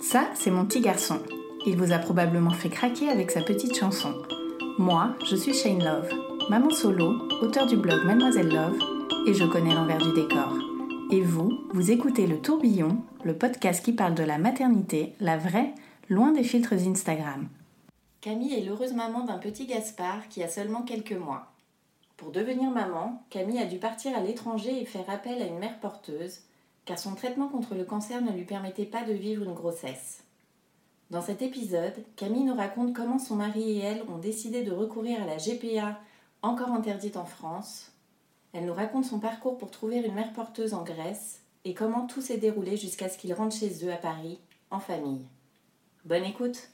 Ça, c'est mon petit garçon. Il vous a probablement fait craquer avec sa petite chanson. Moi, je suis Shane Love, maman solo, auteur du blog Mademoiselle Love, et je connais l'envers du décor. Et vous, vous écoutez Le Tourbillon, le podcast qui parle de la maternité, la vraie, loin des filtres Instagram. Camille est l'heureuse maman d'un petit Gaspard qui a seulement quelques mois. Pour devenir maman, Camille a dû partir à l'étranger et faire appel à une mère porteuse, car son traitement contre le cancer ne lui permettait pas de vivre une grossesse. Dans cet épisode, Camille nous raconte comment son mari et elle ont décidé de recourir à la GPA, encore interdite en France. Elle nous raconte son parcours pour trouver une mère porteuse en Grèce et comment tout s'est déroulé jusqu'à ce qu'ils rentrent chez eux à Paris, en famille. Bonne écoute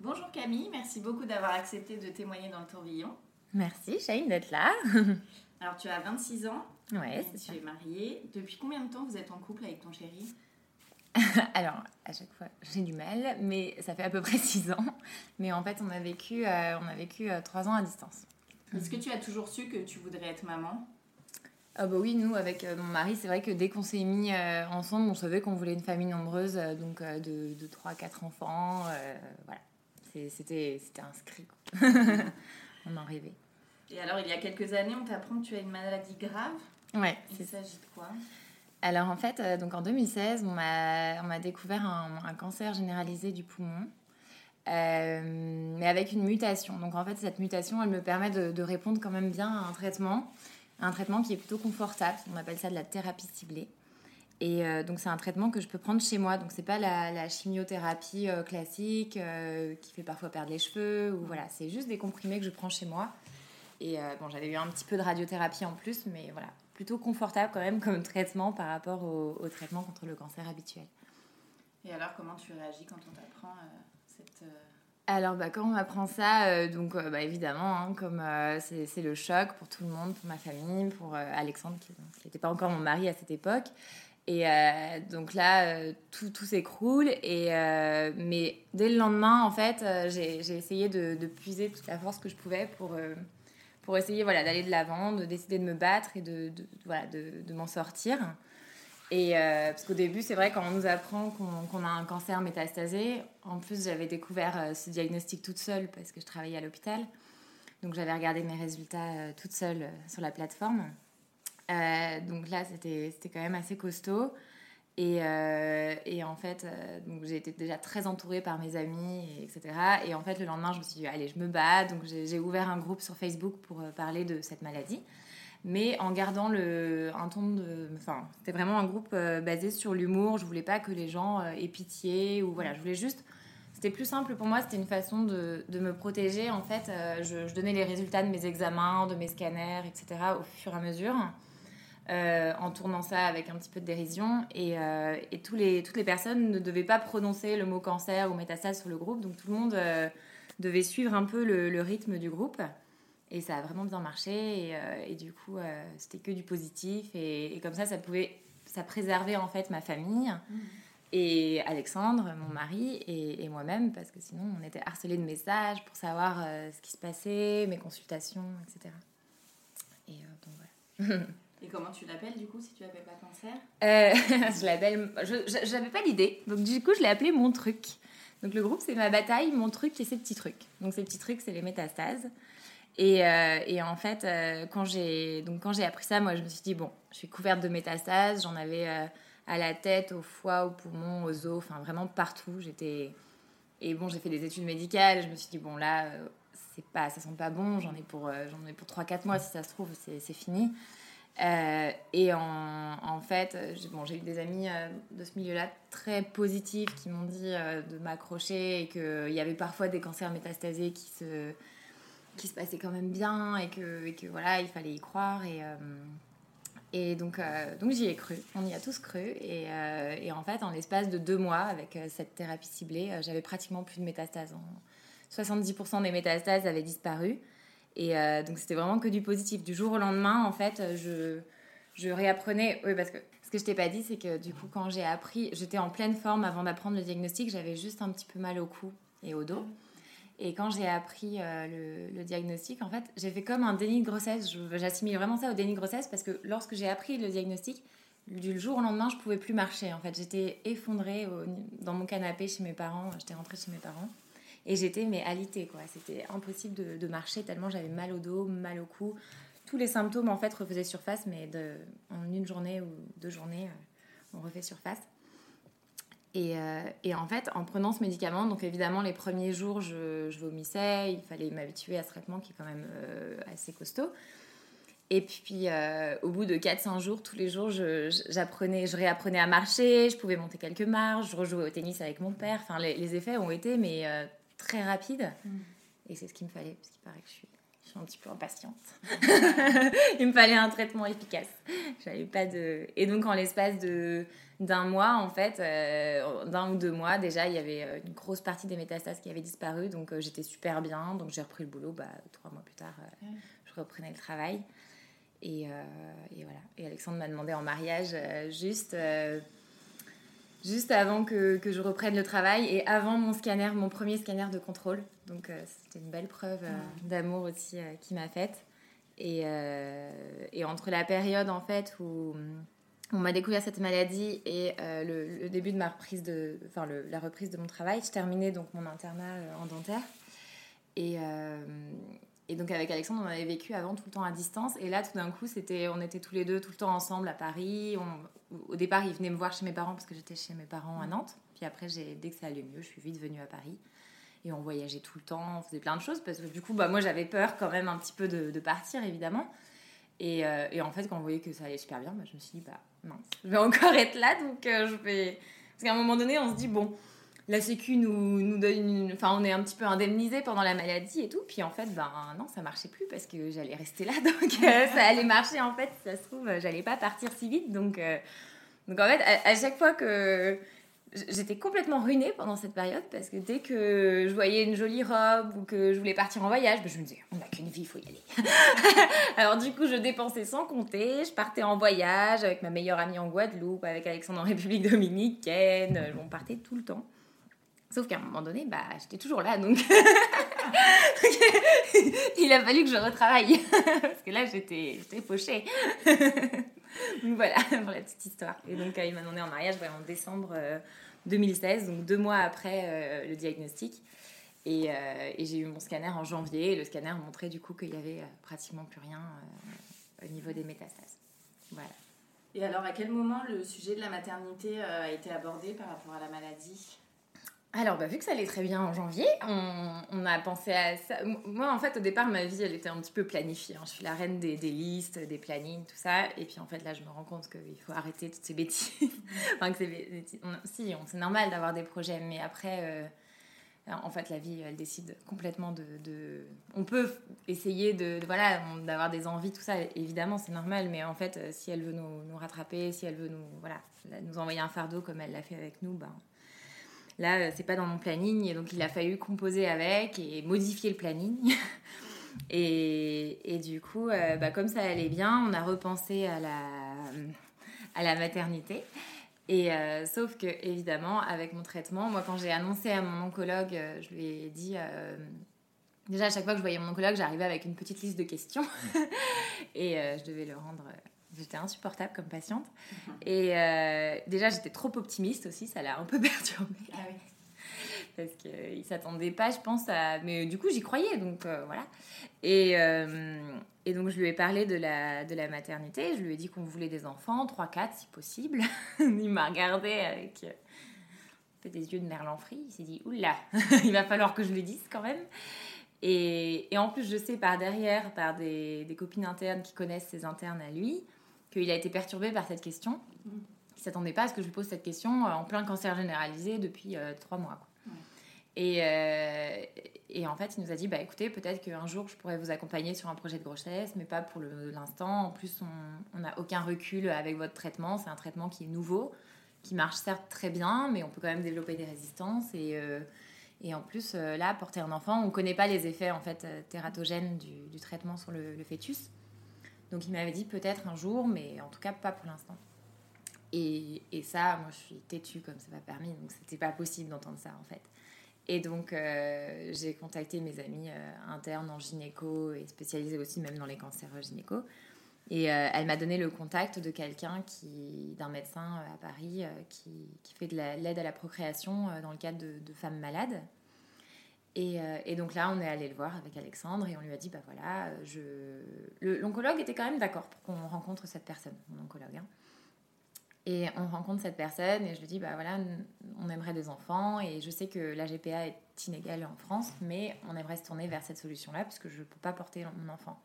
Bonjour Camille, merci beaucoup d'avoir accepté de témoigner dans le tourbillon. Merci Shane d'être là. Alors tu as 26 ans, ouais, c'est tu es mariée. Depuis combien de temps vous êtes en couple avec ton chéri? Alors, à chaque fois, j'ai du mal, mais ça fait à peu près 6 ans. Mais en fait, on a vécu, euh, on a vécu 3 ans à distance. Est-ce que tu as toujours su que tu voudrais être maman? Ah bah oui, nous, avec euh, mon mari, c'est vrai que dès qu'on s'est mis euh, ensemble, on savait qu'on voulait une famille nombreuse, euh, donc euh, de, de 3-4 enfants. euh, voilà, c'était inscrit. on en rêvait. Et alors il y a quelques années, on t'apprend que tu as une maladie grave. Ouais, Il s'agit de quoi? Alors en fait, euh, donc en 2016, on m'a on m'a découvert un, un cancer généralisé du poumon, euh, mais avec une mutation. Donc en fait, cette mutation, elle me permet de, de répondre quand même bien à un traitement, un traitement qui est plutôt confortable. On appelle ça de la thérapie ciblée. Et euh, donc c'est un traitement que je peux prendre chez moi. Donc c'est pas la, la chimiothérapie euh, classique euh, qui fait parfois perdre les cheveux ou voilà, c'est juste des comprimés que je prends chez moi. Et bon, j'avais eu un petit peu de radiothérapie en plus, mais voilà, plutôt confortable quand même comme traitement par rapport au, au traitement contre le cancer habituel. Et alors comment tu réagis quand on t'apprend cette... Alors, bah, quand on m'apprend ça, euh, donc euh, bah, évidemment, hein, comme euh, c'est le choc pour tout le monde, pour ma famille, pour Alexandre, qui n'était pas encore mon mari à cette époque. Et euh, donc là, euh, tout, s'écroule. Euh, mais dès le lendemain, en fait, j'ai essayé de, puiser toute la force que je pouvais pour, pour essayer voilà, d'aller de l'avant, de décider de me battre et de, voilà, de, m'en sortir. Et parce qu'au début, c'est vrai, quand on nous apprend qu'on a un cancer métastasé, en plus, j'avais découvert ce diagnostic toute seule parce que je travaillais à l'hôpital. Donc, j'avais regardé mes résultats toute seule sur la plateforme. Euh, donc là, c'était quand même assez costaud. Et, euh, et en fait, euh, j'ai été déjà très entourée par mes amis, et etc. Et en fait, le lendemain, je me suis dit, allez, je me bats. Donc j'ai ouvert un groupe sur Facebook pour euh, parler de cette maladie. Mais en gardant le, un ton de. Enfin, c'était vraiment un groupe basé sur l'humour. Je voulais pas que les gens aient pitié. Ou voilà, je voulais juste. C'était plus simple pour moi, c'était une façon de, de me protéger. En fait, je donnais les résultats de mes examens, de mes scanners, etc. au fur et à mesure euh, en tournant ça avec un petit peu de dérision. Et, euh, et tous les, toutes les personnes ne devaient pas prononcer le mot cancer ou métastase sur le groupe. Donc tout le monde euh, devait suivre un peu le, le rythme du groupe. Et ça a vraiment bien marché. Et, euh, et du coup, c'était que du positif. Et, et comme ça, ça pouvait. Ça préservait en fait ma famille. Et Alexandre, mon mari, et, et moi-même, parce que sinon on était harcelés de messages pour savoir euh, ce qui se passait, mes consultations, etc. Et euh, donc voilà. Et comment tu l'appelles du coup si tu l'appelles pas cancer Euh, je l'appelle. Je j'avais pas l'idée, donc du coup je l'ai appelé mon truc. Donc le groupe c'est ma bataille, mon truc et ses petits trucs. Donc ces petits trucs c'est les métastases. Et, euh, en fait euh, quand j'ai appris ça, moi je me suis dit bon, je suis couverte de métastases, j'en avais à la tête, au foie, au poumon, aux os, enfin vraiment partout. J'étais et bon j'ai fait des études médicales. Je me suis dit bon là c'est pas ça sent pas bon, j'en ai pour j'en ai pour 3-4 mois si ça se trouve c'est fini. Euh, et en, fait, j'ai eu des amis euh, de ce milieu-là très positifs qui m'ont dit de m'accrocher et qu'il y avait parfois des cancers métastasés qui se, qui se passaient quand même bien et que, voilà, il fallait y croire. Et, donc, j'y ai cru, on y a tous cru. Et en fait, en l'espace de deux mois, avec cette thérapie ciblée, j'avais pratiquement plus de métastases. 70% des métastases avaient disparu. Et euh, donc c'était vraiment que du positif. Du jour au lendemain, en fait, je, je réapprenais. Oui, parce que ce que je t'ai pas dit, c'est que du coup, quand j'ai appris, j'étais en pleine forme avant d'apprendre le diagnostic, j'avais juste un petit peu mal au cou et au dos. Et quand j'ai appris euh, le, diagnostic, en fait, j'ai fait comme un déni de grossesse. J'assimile vraiment ça au déni de grossesse parce que lorsque j'ai appris le diagnostic, du jour au lendemain, je pouvais plus marcher. En fait, j'étais effondrée dans mon canapé chez mes parents. J'étais rentrée chez mes parents. Et j'étais mais alitée, quoi. C'était impossible de, marcher tellement j'avais mal au dos, mal au cou. Tous les symptômes, en fait, refaisaient surface, mais en une journée ou deux journées, euh, on refait surface. Et, euh, et, en fait, en prenant ce médicament, donc évidemment, les premiers jours, je, je vomissais, il fallait m'habituer à ce traitement qui est quand même euh, assez costaud. Et puis, au bout de 4-5 jours, tous les jours, j'apprenais, je, réapprenais à marcher, je pouvais monter quelques marches, je rejouais au tennis avec mon père. Enfin, les, les effets ont été, mais très rapide. Mm. Et c'est ce qu'il me fallait, parce qu'il paraît que je suis, je suis un petit peu impatiente. Il me fallait un traitement efficace. J'avais pas de... Et donc, en l'espace de d'un mois, en fait, euh, d'un ou deux mois, déjà, il y avait euh, une grosse partie des métastases qui avaient disparu. Donc, euh, j'étais super bien. Donc, j'ai repris le boulot. Bah, trois mois plus tard, je reprenais le travail. Et, et, voilà. Et Alexandre m'a demandé en mariage juste juste avant que, que, je reprenne le travail et avant mon scanner, mon premier scanner de contrôle. Donc euh, c'était une belle preuve euh, d'amour aussi euh, qui m'a faite. Et, et, entre la période en fait où on m'a découvert cette maladie et le, début de ma reprise de, enfin la reprise de mon travail, je terminais donc mon internat en dentaire. Et, et donc avec Alexandre, on avait vécu avant tout le temps à distance. Et là, tout d'un coup, c'était, on était tous les deux tout le temps ensemble à Paris. Au départ, il venait me voir chez mes parents parce que j'étais chez mes parents à Nantes. Puis après, dès que ça allait mieux, je suis vite venue à Paris. Et on voyageait tout le temps, on faisait plein de choses. Parce que du coup, bah, moi, j'avais peur quand même un petit peu de, partir, évidemment. Et, euh, et, en fait, quand on voyait que ça allait super bien, bah, je me suis dit, bah mince, je vais encore être là. Donc, euh, je vais... Parce qu'à un moment donné, on se dit, bon, la Sécu nous, donne Enfin, on est un petit peu indemnisé pendant la maladie et tout. Puis en fait, ben non, ça marchait plus parce que j'allais rester là. Donc euh, ça allait marcher en fait. ça se trouve, j'allais pas partir si vite. Donc, euh, donc en fait, à, chaque fois que. J'étais complètement ruinée pendant cette période parce que dès que je voyais une jolie robe ou que je voulais partir en voyage, ben, je me disais, on n'a qu'une vie, il faut y aller. Alors du coup, je dépensais sans compter, je partais en voyage avec ma meilleure amie en Guadeloupe, avec Alexandre en République Dominicaine, on partait tout le temps. Sauf qu'à un moment donné, bah, j'étais toujours là, donc il a fallu que je retravaille. Parce que là, j'étais fauchée. donc voilà, pour la petite histoire. Et donc, il m'a demandé en mariage en décembre 2016, euh, donc deux mois après euh, le diagnostic. Et, euh, et j'ai eu mon scanner en janvier. Et le scanner montrait du coup qu'il y avait pratiquement plus rien au niveau des métastases. Voilà. Et alors, à quel moment le sujet de la maternité a été abordé par rapport à la maladie? Alors, bah, vu que ça allait très bien en janvier, on, a pensé à ça. Moi, en fait, au départ, ma vie, elle était un petit peu planifiée. Hein. Je suis la reine des, listes, des plannings, tout ça. Et puis, en fait, là, je me rends compte qu'il faut arrêter toutes ces bêtises. enfin, que si, c'est normal d'avoir des projets, mais après, euh, en fait, la vie, elle décide complètement de. On peut essayer de, voilà, d'avoir des envies, tout ça, évidemment, c'est normal. Mais en fait, si elle veut nous, rattraper, si elle veut nous, voilà, nous envoyer un fardeau comme elle l'a fait avec nous, ben Là, euh, c'est pas dans mon planning, et donc il a fallu composer avec et modifier le planning. et, et, du coup, euh, bah, comme ça allait bien, on a repensé à la, à la maternité. Et euh, sauf que, évidemment, avec mon traitement, moi, quand j'ai annoncé à mon oncologue, je lui ai dit. déjà, à chaque fois que je voyais mon oncologue, j'arrivais avec une petite liste de questions. et je devais le rendre J'étais insupportable comme patiente. Mhm. Et euh, déjà, j'étais trop optimiste aussi, ça l'a un peu perturbée. Ah oui. Parce qu'il ne s'attendait pas, je pense, à. Mais du coup, j'y croyais, donc euh, voilà. Et, euh, et, donc, je lui ai parlé de la, de la maternité. Je lui ai dit qu'on voulait des enfants, 3-4 si possible. il m'a regardé avec des yeux de merlan frit. Il s'est dit Oula, il va falloir que je lui dise quand même. Et, et, en plus, je sais par derrière, par des, des, copines internes qui connaissent ses internes à lui, qu'il a été perturbé par cette question. Il ne s'attendait pas à ce que je lui pose cette question en plein cancer généralisé depuis trois mois. Et, et, en fait, il nous a dit bah, écoutez, peut-être qu'un jour, je pourrais vous accompagner sur un projet de grossesse, mais pas pour l'instant. En plus, on n'a aucun recul avec votre traitement. C'est un traitement qui est nouveau, qui marche certes très bien, mais on peut quand même développer des résistances. Et, euh, et en plus, euh, là, porter un enfant, on ne connaît pas les effets en fait, euh, tératogènes du, du traitement sur le, fœtus. Donc, il m'avait dit peut-être un jour, mais en tout cas, pas pour l'instant. Et, et, ça, moi, je suis têtue comme c'est pas permis, donc c'était pas possible d'entendre ça en fait. Et donc, euh, j'ai contacté mes amis euh, internes en gynéco et spécialisés aussi même dans les cancers gynéco. Et euh, elle m'a donné le contact de quelqu'un qui, d'un médecin à Paris, qui, qui, fait de l'aide à la procréation dans le cadre de, femmes malades. Et, et, donc là, on est allé le voir avec Alexandre et on lui a dit, bah voilà, je... l'oncologue était quand même d'accord pour qu'on rencontre cette personne, mon oncologue. Hein. Et on rencontre cette personne et je lui dis, bah voilà, on aimerait des enfants et je sais que la GPA est inégale en France, mais on aimerait se tourner vers cette solution-là parce que je ne peux pas porter mon enfant.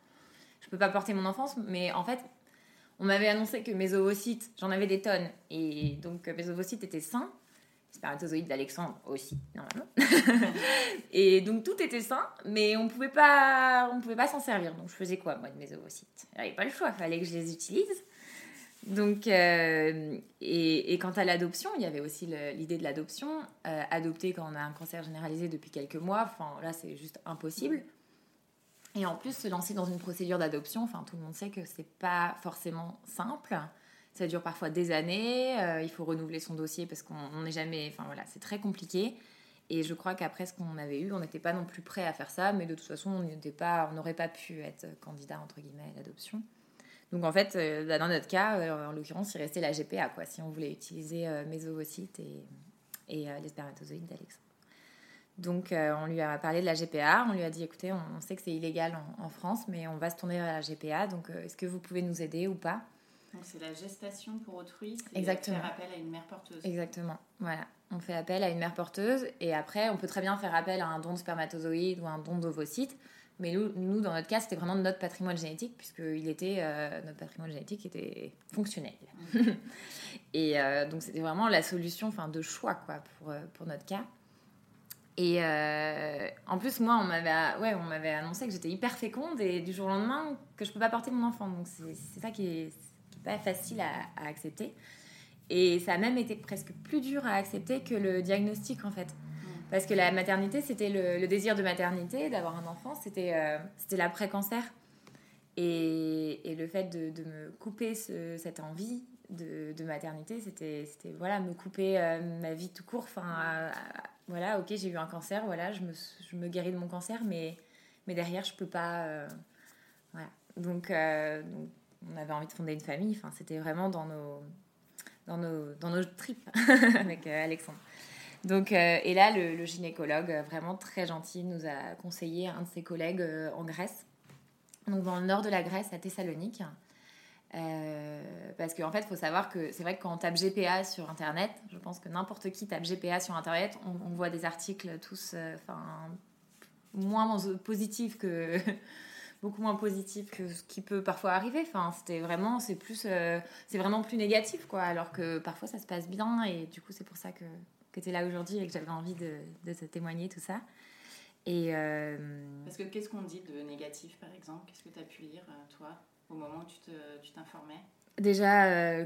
Je ne peux pas porter mon enfance, mais en fait, on m'avait annoncé que mes ovocytes, j'en avais des tonnes et donc mes ovocytes étaient sains. Spermatozoïdes d'Alexandre aussi, normalement. et donc tout était sain, mais on pouvait pas, on pouvait pas s'en servir. Donc je faisais quoi, moi, de mes ovocytes? J'avais pas le choix, fallait que je les utilise. Donc, euh, et, quant à l'adoption, il y avait aussi l'idée de l'adoption. Euh, adopter quand on a un cancer généralisé depuis quelques mois, enfin là c'est juste impossible. Et en plus, se lancer dans une procédure d'adoption, enfin tout le monde sait que c'est pas forcément simple. Ça dure parfois des années. Euh, il faut renouveler son dossier parce qu'on n'est jamais. Enfin voilà, c'est très compliqué. Et je crois qu'après ce qu'on avait eu, on n'était pas non plus prêt à faire ça, mais de toute façon, on n'aurait pas pu être candidat entre guillemets à l'adoption. Donc en fait, euh, bah, dans notre cas, euh, en l'occurrence, il restait la GPA, quoi, si on voulait utiliser mes ovocytes et les spermatozoïdes d'Alexandre. Donc on lui a parlé de la GPA, on lui a dit écoutez, on, sait que c'est illégal en, France, mais on va se tourner vers la GPA, donc est-ce que vous pouvez nous aider ou pas? Donc c'est la gestation pour autrui, c'est faire appel à une mère porteuse. Exactement, voilà. On fait appel à une mère porteuse et après on peut très bien faire appel à un don de spermatozoïdes ou un don d'ovocytes. Mais nous, dans notre cas, c'était vraiment notre patrimoine génétique, puisque il était, euh, notre patrimoine génétique était fonctionnel. et euh, donc, c'était vraiment la solution enfin, de choix quoi, pour, euh, pour notre cas. Et en plus, moi, on m'avait ouais, on m'avait annoncé que j'étais hyper féconde et du jour au lendemain, que je ne peux pas porter mon enfant. Donc, c'est ça qui est, pas facile à, à, accepter. Et ça a même été presque plus dur à accepter que le diagnostic, en fait. Parce que la maternité, c'était le, désir de maternité, d'avoir un enfant, c'était euh, c'était l'après-cancer. Et, et, le fait de, de me couper cette envie de, de maternité, c'était voilà, me couper euh, ma vie tout court. Enfin, voilà, ok, j'ai eu un cancer, voilà, je me, je me guéris de mon cancer, mais, mais derrière, je peux pas. Euh, voilà. Donc, donc, on avait envie de fonder une famille. Enfin, c'était vraiment dans nos, dans nos, dans nos tripes avec Alexandre. Donc, euh, et là, le, gynécologue, euh, vraiment très gentil, nous a conseillé un de ses collègues euh, en Grèce, donc dans le nord de la Grèce, à Thessalonique. parce qu'en en fait, il faut savoir que c'est vrai que quand on tape GPA sur Internet, je pense que n'importe qui tape GPA sur Internet, on, voit des articles tous enfin moins positifs que. Beaucoup moins positifs que ce qui peut parfois arriver. Enfin, c'était vraiment, c'est plus, c'est vraiment plus négatif, quoi. Alors que parfois ça se passe bien et du coup c'est pour ça que que tu es là aujourd'hui et que j'avais envie de, de, te témoigner tout ça. Et euh, Parce que qu'est-ce qu'on dit de négatif, par exemple? Qu'est-ce que tu as pu lire, euh, toi, au moment où tu t'informais? Déjà, euh,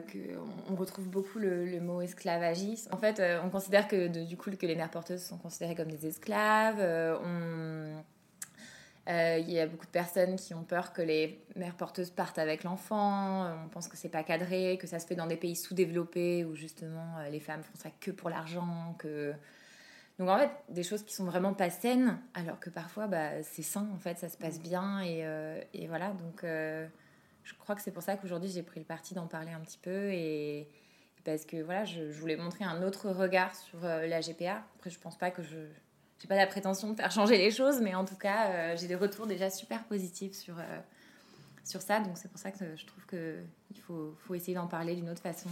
on retrouve beaucoup le, mot esclavagisme. En fait, on considère que du coup que les mères porteuses sont considérées comme des esclaves. on, euh, il y a beaucoup de personnes qui ont peur que les mères porteuses partent avec l'enfant. Euh, on pense que c'est pas cadré, que ça se fait dans des pays sous-développés où justement euh, les femmes font ça que pour l'argent. Que... Donc en fait, des choses qui sont vraiment pas saines, alors que parfois bah, c'est sain, en fait, ça se passe bien. Et, et voilà, donc je crois que c'est pour ça qu'aujourd'hui j'ai pris le parti d'en parler un petit peu. Et, parce que voilà, je, je, voulais montrer un autre regard sur la GPA. Après, je pense pas que je j'ai pas la prétention de faire changer les choses, mais en tout cas, euh, j'ai des retours déjà super positifs sur, euh, sur ça. Donc c'est pour ça que je trouve qu'il faut, faut essayer d'en parler d'une autre façon.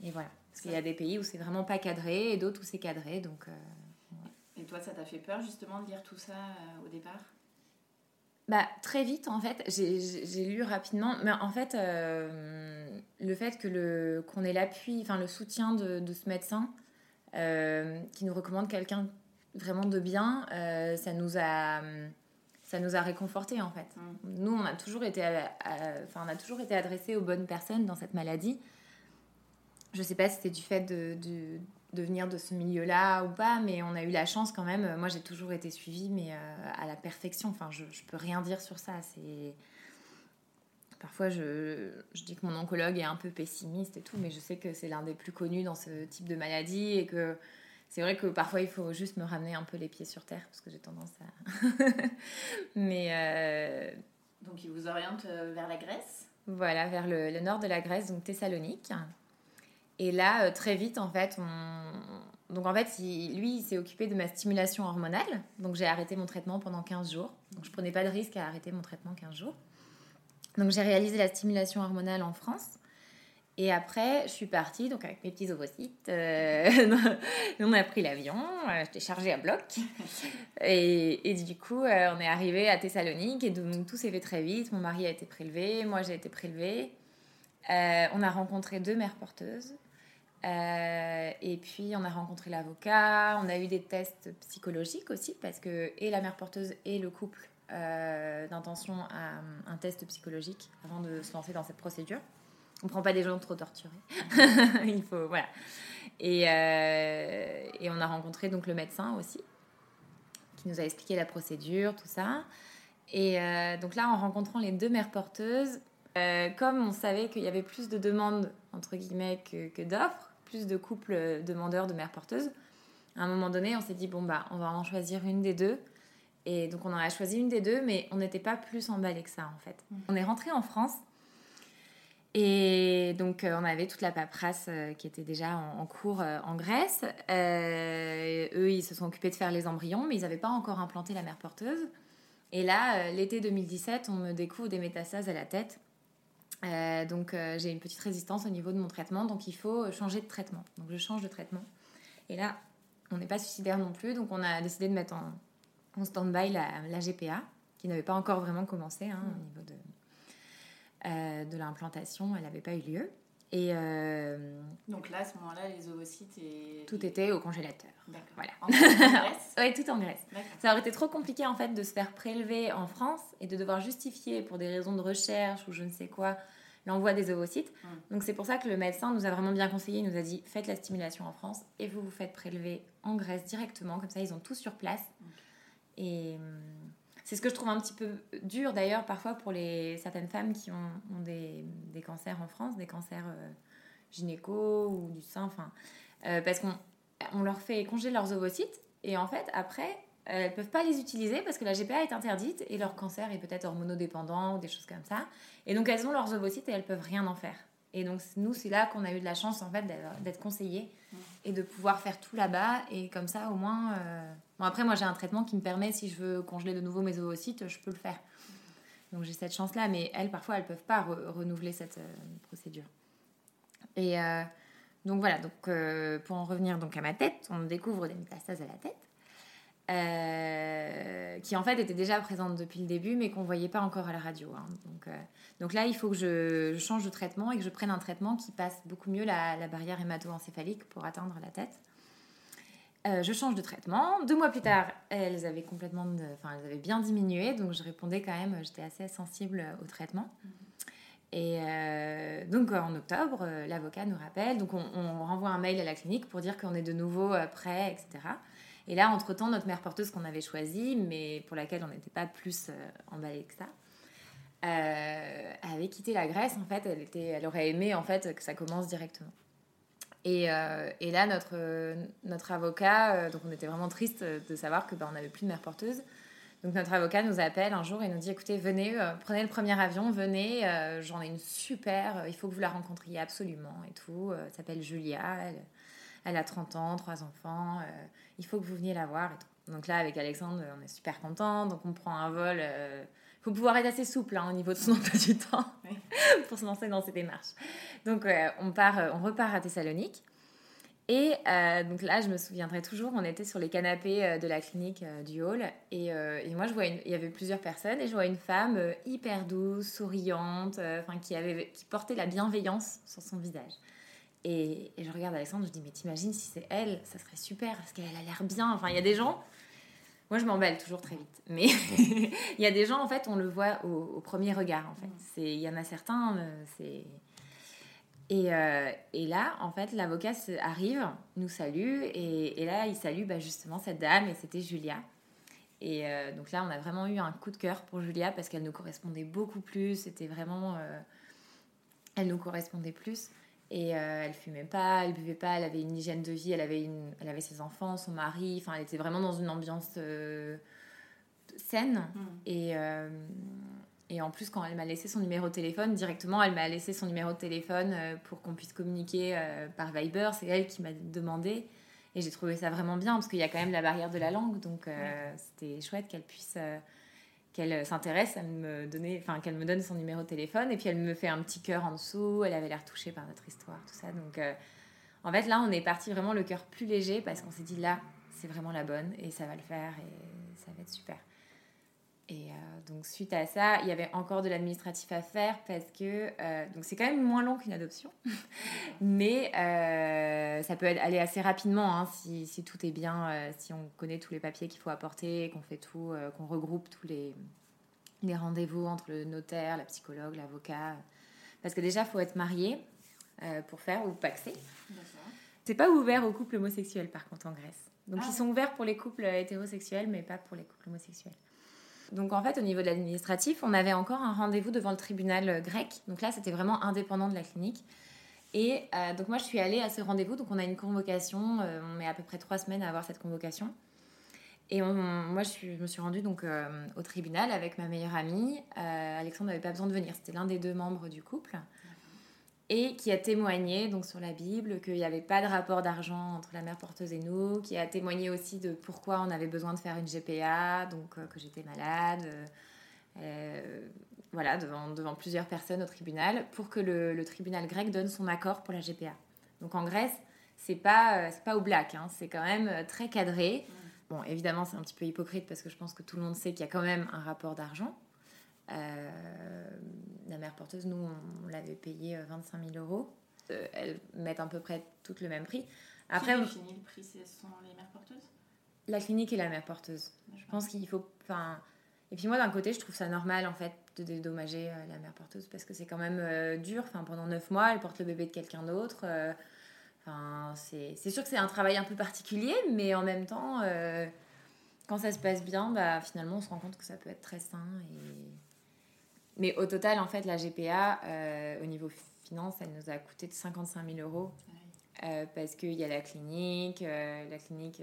Et, et voilà. Parce qu'il y a des pays où c'est vraiment pas cadré et d'autres où c'est cadré. Donc, euh, Et toi, ça t'a fait peur justement de lire tout ça au départ? Bah, très vite, en fait, j'ai lu rapidement, mais en fait, le fait que qu'on ait l'appui, enfin le soutien de, de ce médecin qui nous recommande quelqu'un vraiment de bien, euh, ça nous a ça nous a réconforté en fait. Mm. Nous, on a toujours été, enfin, on a toujours été adressés aux bonnes personnes dans cette maladie. Je sais pas si c'était du fait de, de, de venir de ce milieu-là ou pas, mais on a eu la chance quand même. Moi, j'ai toujours été suivie, mais euh, à la perfection. Enfin, je, je peux rien dire sur ça. C'est parfois je, je, dis que mon oncologue est un peu pessimiste et tout, mais je sais que c'est l'un des plus connus dans ce type de maladie et que c'est vrai que parfois il faut juste me ramener un peu les pieds sur terre parce que j'ai tendance à. mais euh, donc il vous oriente euh, vers la Grèce. Voilà, vers le, le nord de la Grèce, donc Thessalonique. Et là, euh, très vite, en fait, on... Donc en fait, lui, il s'est occupé de ma stimulation hormonale. Donc j'ai arrêté mon traitement pendant 15 jours. Donc je prenais pas de risque à arrêter mon traitement 15 jours. Donc j'ai réalisé la stimulation hormonale en France. Et après, je suis partie donc avec mes petits ovocytes. Euh, on a pris l'avion, euh, j'étais chargée à bloc. Et, et du coup, on est arrivé à Thessalonique et donc tout s'est fait très vite. Mon mari a été prélevé, moi j'ai été prélevée. on a rencontré deux mères porteuses. Euh, et puis on a rencontré l'avocat, on a eu des tests psychologiques aussi, parce que et la mère porteuse et le couple euh, d'intention à un test psychologique avant de se lancer dans cette procédure. On ne prend pas des gens trop torturés. Il faut, voilà. Et, euh, et, on a rencontré donc le médecin aussi, qui nous a expliqué la procédure, tout ça. Et donc là, en rencontrant les deux mères porteuses, comme on savait qu'il y avait plus de demandes, entre guillemets, que, que d'offres, plus de couples demandeurs de mères porteuses. À un moment donné, on s'est dit, bon, bah, on va en choisir une des deux. Et donc, on en a choisi une des deux, mais on n'était pas plus emballé que ça, en fait. Mmh. On est rentré en France. Et donc, euh, on avait toute la paperasse euh, qui était déjà en, cours euh, en Grèce. eux, ils se sont occupés de faire les embryons, mais ils n'avaient pas encore implanté la mère porteuse. Et là, l'été 2017, on me découvre des métastases à la tête. Donc j'ai une petite résistance au niveau de mon traitement, donc il faut changer de traitement. Donc je change de traitement. Et là, on n'est pas suicidaire non plus, donc on a décidé de mettre en, stand-by la, GPA, qui n'avait pas encore vraiment commencé hein, au niveau de, de l'implantation, elle n'avait pas eu lieu. Et donc là, à ce moment-là, les ovocytes et tout était au congélateur. Voilà. En Grèce. oui, tout en Grèce. Ça aurait été trop compliqué en fait de se faire prélever en France et de devoir justifier pour des raisons de recherche ou je ne sais quoi l'envoi des ovocytes. Mm. Donc c'est pour ça que le médecin nous a vraiment bien conseillé, il nous a dit faites la stimulation en France et vous vous faites prélever en Grèce directement, comme ça ils ont tout sur place. Et hum, c'est ce que je trouve un petit peu dur d'ailleurs parfois pour les, certaines femmes qui ont, ont des, des, cancers en France, des cancers euh, gynéco ou du sein, enfin, euh, parce qu'on on leur fait congeler leurs ovocytes et en fait après elles ne peuvent pas les utiliser parce que la GPA est interdite et leur cancer est peut-être hormonodépendant ou des choses comme ça. Et donc elles ont leurs ovocytes et elles peuvent rien en faire. Et donc nous, c'est là qu'on a eu de la chance en fait d'être conseillés et de pouvoir faire tout là-bas. Et comme ça, au moins... Euh, après, moi, j'ai un traitement qui me permet, si je veux congeler de nouveau mes ovocytes, je peux le faire. Donc j'ai cette chance-là. Mais elles, parfois, elles ne peuvent pas renouveler cette euh, procédure. Et euh, donc voilà, donc, pour en revenir donc à ma tête, on découvre des métastases à la tête. Euh, qui en fait était déjà présente depuis le début, mais qu'on voyait pas encore à la radio. Hein. Donc, euh, donc là, il faut que je, change de traitement et que je prenne un traitement qui passe beaucoup mieux la, la barrière hémato-encéphalique pour atteindre la tête. Euh, je change de traitement. Deux mois plus tard, elles avaient complètement, enfin, elles avaient bien diminué, donc je répondais quand même, j'étais assez sensible au traitement. Et donc en octobre, l'avocat nous rappelle, donc on, on, renvoie un mail à la clinique pour dire qu'on est de nouveau prêt, etc. Et là, entre-temps, notre mère porteuse qu'on avait choisie, mais pour laquelle on n'était pas plus euh, emballé que ça, euh, avait quitté la Grèce. En fait, elle, était, elle aurait aimé en fait que ça commence directement. Et, euh, et là, notre, notre avocat, donc on était vraiment triste de savoir que ben, n'avait plus de mère porteuse. Donc notre avocat nous appelle un jour et nous dit écoutez, venez, prenez le premier avion, venez, j'en ai une super, il faut que vous la rencontriez absolument et tout. elle s'appelle Julia, elle, a 30 ans, trois enfants, euh, il faut que vous veniez la voir. Donc là, avec Alexandre, on est super content, donc on prend un vol. Il euh, faut pouvoir être assez souple hein, au niveau de son emploi du temps pour se lancer dans ces démarches. Donc euh, on, part, on repart à Thessalonique. Et euh, donc là, je me souviendrai toujours, on était sur les canapés euh, de la clinique euh, du hall. Et, et moi, je vois il y avait plusieurs personnes et je vois une femme hyper douce, souriante, enfin qui, avait, qui portait la bienveillance sur son visage. Et, et je regarde Alexandre, je dis, mais t'imagines si c'est elle, ça serait super parce qu'elle a l'air bien. Enfin, il y a des gens, moi je m'emballe toujours très vite, mais il y a des gens, en fait, on le voit au, au premier regard, en fait. Il y en a certains, c'est euh, et, là, en fait, l'avocat arrive, nous salue, et, là, il salue bah, justement cette dame, et c'était Julia. Et euh, donc là, on a vraiment eu un coup de cœur pour Julia parce qu'elle nous correspondait beaucoup plus. C'était vraiment. Euh, elle nous correspondait plus. Et elle fumait pas, elle buvait pas, elle avait une hygiène de vie, elle avait, une, elle avait ses enfants, son mari. Enfin, elle était vraiment dans une ambiance saine. Mm. Et, et en plus, quand elle m'a laissé son numéro de téléphone, directement, elle m'a laissé son numéro de téléphone euh, pour qu'on puisse communiquer euh, par Viber. C'est elle qui m'a demandé. Et j'ai trouvé ça vraiment bien parce qu'il y a quand même la barrière de la langue. Donc, euh, c'était chouette qu'elle puisse. Qu'elle s'intéresse à me donner, enfin qu'elle me donne son numéro de téléphone et puis elle me fait un petit cœur en dessous. Elle avait l'air touchée par notre histoire, tout ça. Donc, en fait, là, on est parti vraiment le cœur plus léger parce qu'on s'est dit là, c'est vraiment la bonne et ça va le faire et ça va être super. Et euh, donc suite à ça, il y avait encore de l'administratif à faire parce que euh, donc c'est quand même moins long qu'une adoption, mais euh, ça peut aller assez rapidement hein, si, si, tout est bien, si on connaît tous les papiers qu'il faut apporter, qu'on fait tout, qu'on regroupe tous les, les rendez-vous entre le notaire, la psychologue, l'avocat. Parce que déjà, il faut être marié pour faire ou paxé. C'est pas ouvert aux couples homosexuels par contre en Grèce. Donc ah. ils sont ouverts pour les couples hétérosexuels, mais pas pour les couples homosexuels. Donc en fait, au niveau de l'administratif, on avait encore un rendez-vous devant le tribunal euh, grec. Donc là, c'était vraiment indépendant de la clinique. Et euh, donc moi, je suis allée à ce rendez-vous. Donc on a une convocation. Euh, on met à peu près trois semaines à avoir cette convocation. Et moi, je, me suis rendue donc au tribunal avec ma meilleure amie. Alexandre n'avait pas besoin de venir. C'était l'un des deux membres du couple et qui a témoigné donc sur la Bible qu'il n'y avait pas de rapport d'argent entre la mère porteuse et nous, qui a témoigné aussi de pourquoi on avait besoin de faire une GPA, donc euh, que j'étais malade, euh, euh, voilà, devant, devant plusieurs personnes au tribunal, pour que le, tribunal grec donne son accord pour la GPA. Donc en Grèce, c'est pas c'est pas au black, hein, c'est quand même très cadré. Bon, évidemment, c'est un petit peu hypocrite parce que je pense que tout le monde sait qu'il y a quand même un rapport d'argent. Euh, la mère porteuse, nous, on, l'avait payé 25 euh, 000 euros. Euh, elles mettent à peu près toutes le même prix. Après, Qui définit le prix Ce sont les mères porteuses? La clinique et la mère porteuse. Je pense qu'il faut. Enfin, et puis moi, d'un côté, je trouve ça normal, en fait, de dédommager la mère porteuse parce que c'est quand même dur. Enfin, pendant 9 mois, elle porte le bébé de quelqu'un d'autre. Enfin, c'est sûr que c'est un travail un peu particulier, mais en même temps, quand ça se passe bien, bah, finalement, on se rend compte que ça peut être très sain et mais au total, en fait, la GPA, euh, au niveau finance, elle nous a coûté de 55 000 euros. Euh, parce qu'il y a la clinique, euh, la clinique,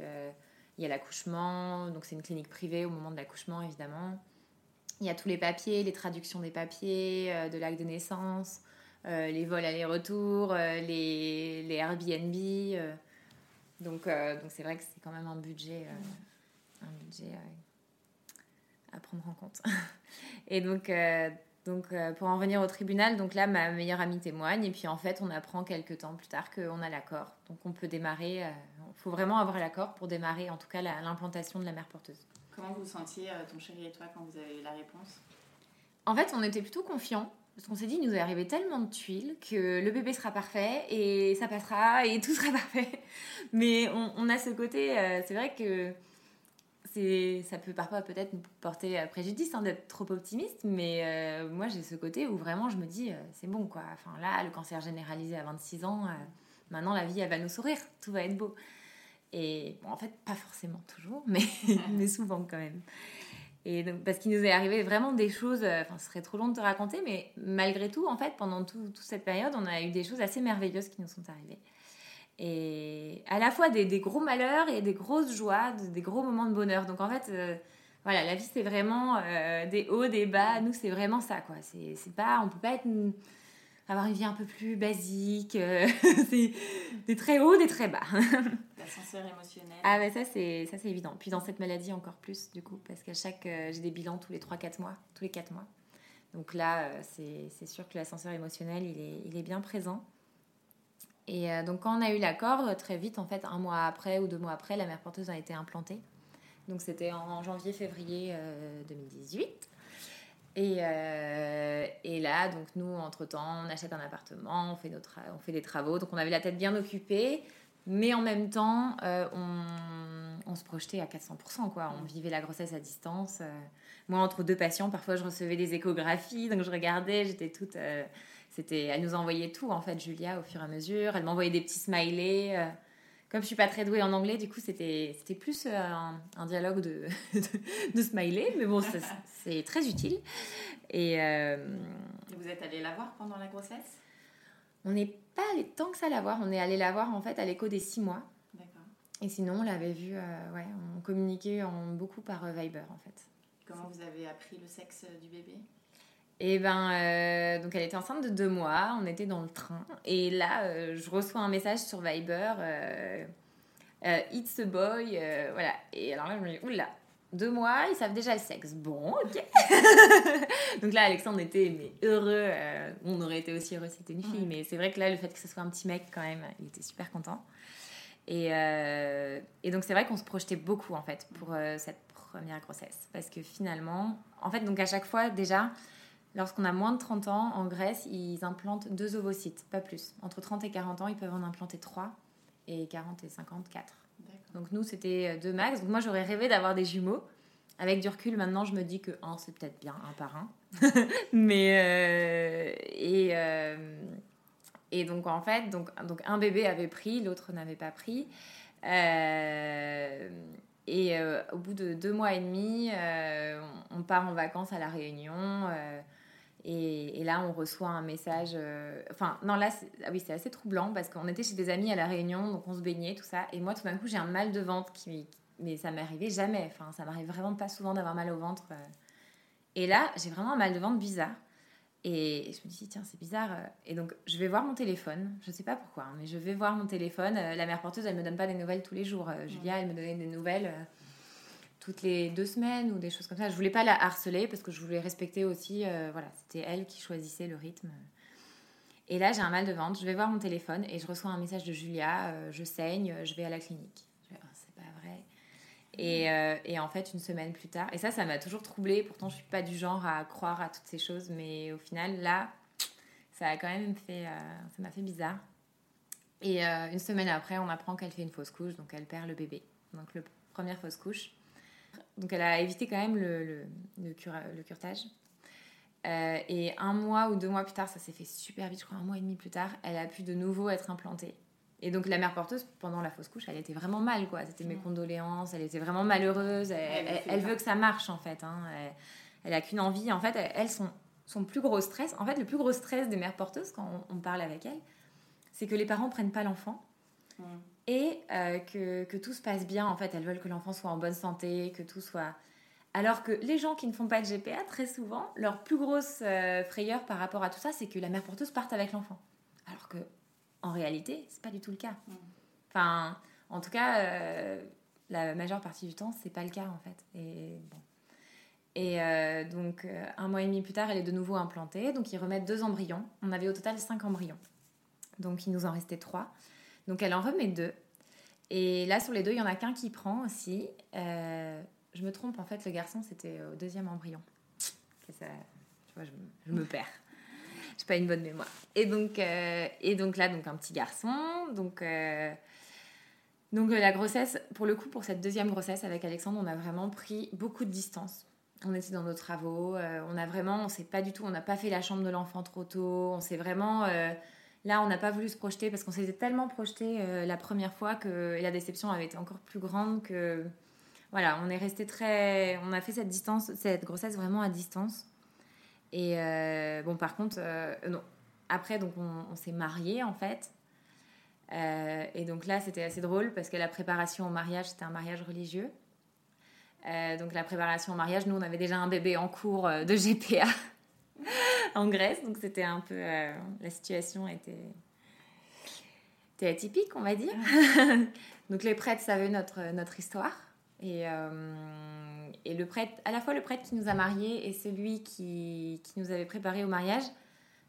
il y a l'accouchement, donc c'est une clinique privée au moment de l'accouchement, évidemment. Il y a tous les papiers, les traductions des papiers, de l'acte de naissance, les vols aller-retour, les, les, Airbnb. donc, donc c'est vrai que c'est quand même un budget, un budget à prendre en compte. Et donc, euh, donc euh, pour en revenir au tribunal, donc là, ma meilleure amie témoigne. Et puis en fait, on apprend quelques temps plus tard qu'on a l'accord. Donc on peut démarrer. Il euh, faut vraiment avoir l'accord pour démarrer, en tout cas, l'implantation de la mère porteuse. Comment vous sentiez, ton chéri et toi, quand vous avez eu la réponse? En fait, on était plutôt confiants. Parce qu'on s'est dit, il nous est arrivé tellement de tuiles que le bébé sera parfait et ça passera et tout sera parfait. Mais on, on a ce côté, c'est vrai que ça peut parfois peut-être nous porter préjudice hein, d'être trop optimiste, mais euh, moi j'ai ce côté où vraiment je me dis euh, c'est bon quoi. Enfin là, le cancer généralisé à 26 ans, euh, maintenant la vie elle va nous sourire, tout va être beau. Et bon, en fait, pas forcément toujours, mais, mais souvent quand même. Et donc, parce qu'il nous est arrivé vraiment des choses, enfin ce serait trop long de te raconter, mais malgré tout, en fait, pendant toute cette période, on a eu des choses assez merveilleuses qui nous sont arrivées. Et à la fois des, des, gros malheurs et des grosses joies, des gros moments de bonheur. Donc en fait, euh, voilà, la vie c'est vraiment euh, des hauts, des bas. Nous c'est vraiment ça, quoi. C'est pas, on peut pas être avoir une vie un peu plus basique. Euh, c'est des très hauts, des très bas. L'ascenseur émotionnel. Ah ben ça c'est ça c'est évident. Puis dans cette maladie encore plus du coup, parce qu'à chaque j'ai des bilans tous les 3-4 mois, tous les 4 mois. Donc là c'est sûr que l'ascenseur émotionnel il est, il est bien présent. Et euh, donc, quand on a eu l'accord, très vite, en fait, un mois après ou deux mois après, la mère porteuse a été implantée. Donc, c'était en janvier-février 2018. Et, et, là, donc nous, entre-temps, on achète un appartement, on fait, notre, on fait des travaux. Donc, on avait la tête bien occupée. Mais en même temps, on, on, se projetait à 400%. Quoi. On vivait la grossesse à distance. moi, entre deux patients, parfois, je recevais des échographies. Donc, je regardais, j'étais toute c'était, elle nous envoyait tout en fait, Julia, au fur et à mesure. Elle m'envoyait des petits smileys. Euh. Comme je suis pas très douée en anglais, du coup, c'était, c'était plus euh, un, dialogue de, de, smileys, mais bon, c'est, très utile. Euh, et, vous êtes allé la voir pendant la grossesse? On n'est pas allé tant que ça la voir. On est allé la voir en fait à l'écho des six mois. D'accord. Et sinon, on l'avait vue, ouais, on communiquait en, beaucoup par Viber en fait. Comment vous avez appris le sexe du bébé? Et ben, euh, donc elle était enceinte de deux mois, on était dans le train, et là, euh, je reçois un message sur Viber, euh, It's a boy, voilà. Et alors là, je me dis, oula, deux mois, ils savent déjà le sexe. Bon, ok. donc là, Alexandre était mais heureux. on aurait été aussi heureux si c'était une fille, mais c'est vrai que là, le fait que ce soit un petit mec, quand même, il était super content. Et, et donc, c'est vrai qu'on se projetait beaucoup, en fait, pour cette première grossesse. Parce que finalement, en fait, donc à chaque fois, déjà, Lorsqu'on a moins de 30 ans, en Grèce, ils implantent deux ovocytes, pas plus. Entre 30 et 40 ans, ils peuvent en implanter 3 et 40 et 50, 4. Donc nous, c'était euh, deux max. Donc moi, j'aurais rêvé d'avoir des jumeaux. Avec du recul, maintenant, je me dis que un, c'est peut-être bien, un par un. Mais... Euh, et, euh, et donc, en fait, donc, donc un bébé avait pris, l'autre n'avait pas pris. et au bout de deux mois et demi, on, part en vacances à La Réunion. Et, là, on reçoit un message. Euh, enfin, non, là, ah oui, c'est assez troublant parce qu'on était chez des amis à La Réunion, donc on se baignait, tout ça. Et moi, tout d'un coup, j'ai un mal de ventre qui. Mais ça m'arrivait jamais. Enfin, ça m'arrive vraiment pas souvent d'avoir mal au ventre. Euh. Et là, j'ai vraiment un mal de ventre bizarre. Et je me dis, tiens, c'est bizarre. Et donc, je vais voir mon téléphone. Je sais pas pourquoi, hein, mais je vais voir mon téléphone. La mère porteuse, elle me donne pas des nouvelles tous les jours. Julia, elle me donnait des nouvelles toutes les deux semaines ou des choses comme ça. Je voulais pas la harceler parce que je voulais respecter aussi, euh, voilà, c'était elle qui choisissait le rythme. Et là, j'ai un mal de ventre, je vais voir mon téléphone et je reçois un message de Julia, euh, je saigne, je vais à la clinique. Je ah, c'est pas vrai. Et, euh, et, en fait, une semaine plus tard, et ça, ça m'a toujours troublée, pourtant je suis pas du genre à croire à toutes ces choses, mais au final, là, ça a quand même fait, ça m'a fait bizarre. Et une semaine après, on apprend qu'elle fait une fausse couche, donc elle perd le bébé. Donc, le première fausse couche. Donc elle a évité quand même le, le, le, le curtage. Euh, et un mois ou deux mois plus tard, ça s'est fait super vite, je crois un mois et demi plus tard, elle a pu de nouveau être implantée. Et donc la mère porteuse, pendant la fausse couche, elle était vraiment mal, quoi. C'était mes condoléances, elle était vraiment malheureuse. Elle, veut que ça marche, en fait. Hein. Elle, a qu'une envie. En fait, elle, son, son plus gros stress, en fait, le plus gros stress des mères porteuses, quand on, parle avec elles, c'est que les parents prennent pas l'enfant et euh, que, que, tout se passe bien. En fait, elles veulent que l'enfant soit en bonne santé, que tout soit. Alors que les gens qui ne font pas de GPA, très souvent, leur plus grosse euh, frayeur par rapport à tout ça, c'est que la mère porteuse parte avec l'enfant. Alors que, en réalité, c'est pas du tout le cas. Mm. Enfin, en tout cas, euh, la majeure partie du temps, c'est pas le cas en fait. Et bon. Et donc, un mois et demi plus tard, elle est de nouveau implantée. Donc, ils remettent deux embryons. On avait au total cinq embryons. Donc, il nous en restait trois. Donc elle en remet deux. Et là, sur les deux, il y en a qu'un qui prend aussi. Euh, je me trompe, en fait, le garçon, c'était au deuxième embryon. Tu vois, je, me perds. J'ai pas une bonne mémoire. Et donc, euh, et donc là, donc un petit garçon. Donc, euh, donc la grossesse, pour le coup, pour cette deuxième grossesse avec Alexandre, on a vraiment pris beaucoup de distance. On était dans nos travaux. on a vraiment, on s'est pas du tout, on n'a pas fait la chambre de l'enfant trop tôt. On s'est vraiment Là, on n'a pas voulu se projeter parce qu'on s'était tellement projeté euh, la première fois que la déception avait été encore plus grande que voilà, on est resté très, on a fait cette distance, cette grossesse vraiment à distance. Et euh, bon, par contre, euh, non. Après, donc on, s'est mariés en fait. et donc là, c'était assez drôle parce que la préparation au mariage, c'était un mariage religieux. donc la préparation au mariage, nous, on avait déjà un bébé en cours de GPA. En Grèce. Donc c'était un peu. Euh, la situation était, était atypique, on va dire. donc les prêtres savaient notre, notre histoire. Et, euh, et le prêtre, à la fois le prêtre qui nous a mariés et celui qui, qui nous avait préparé au mariage,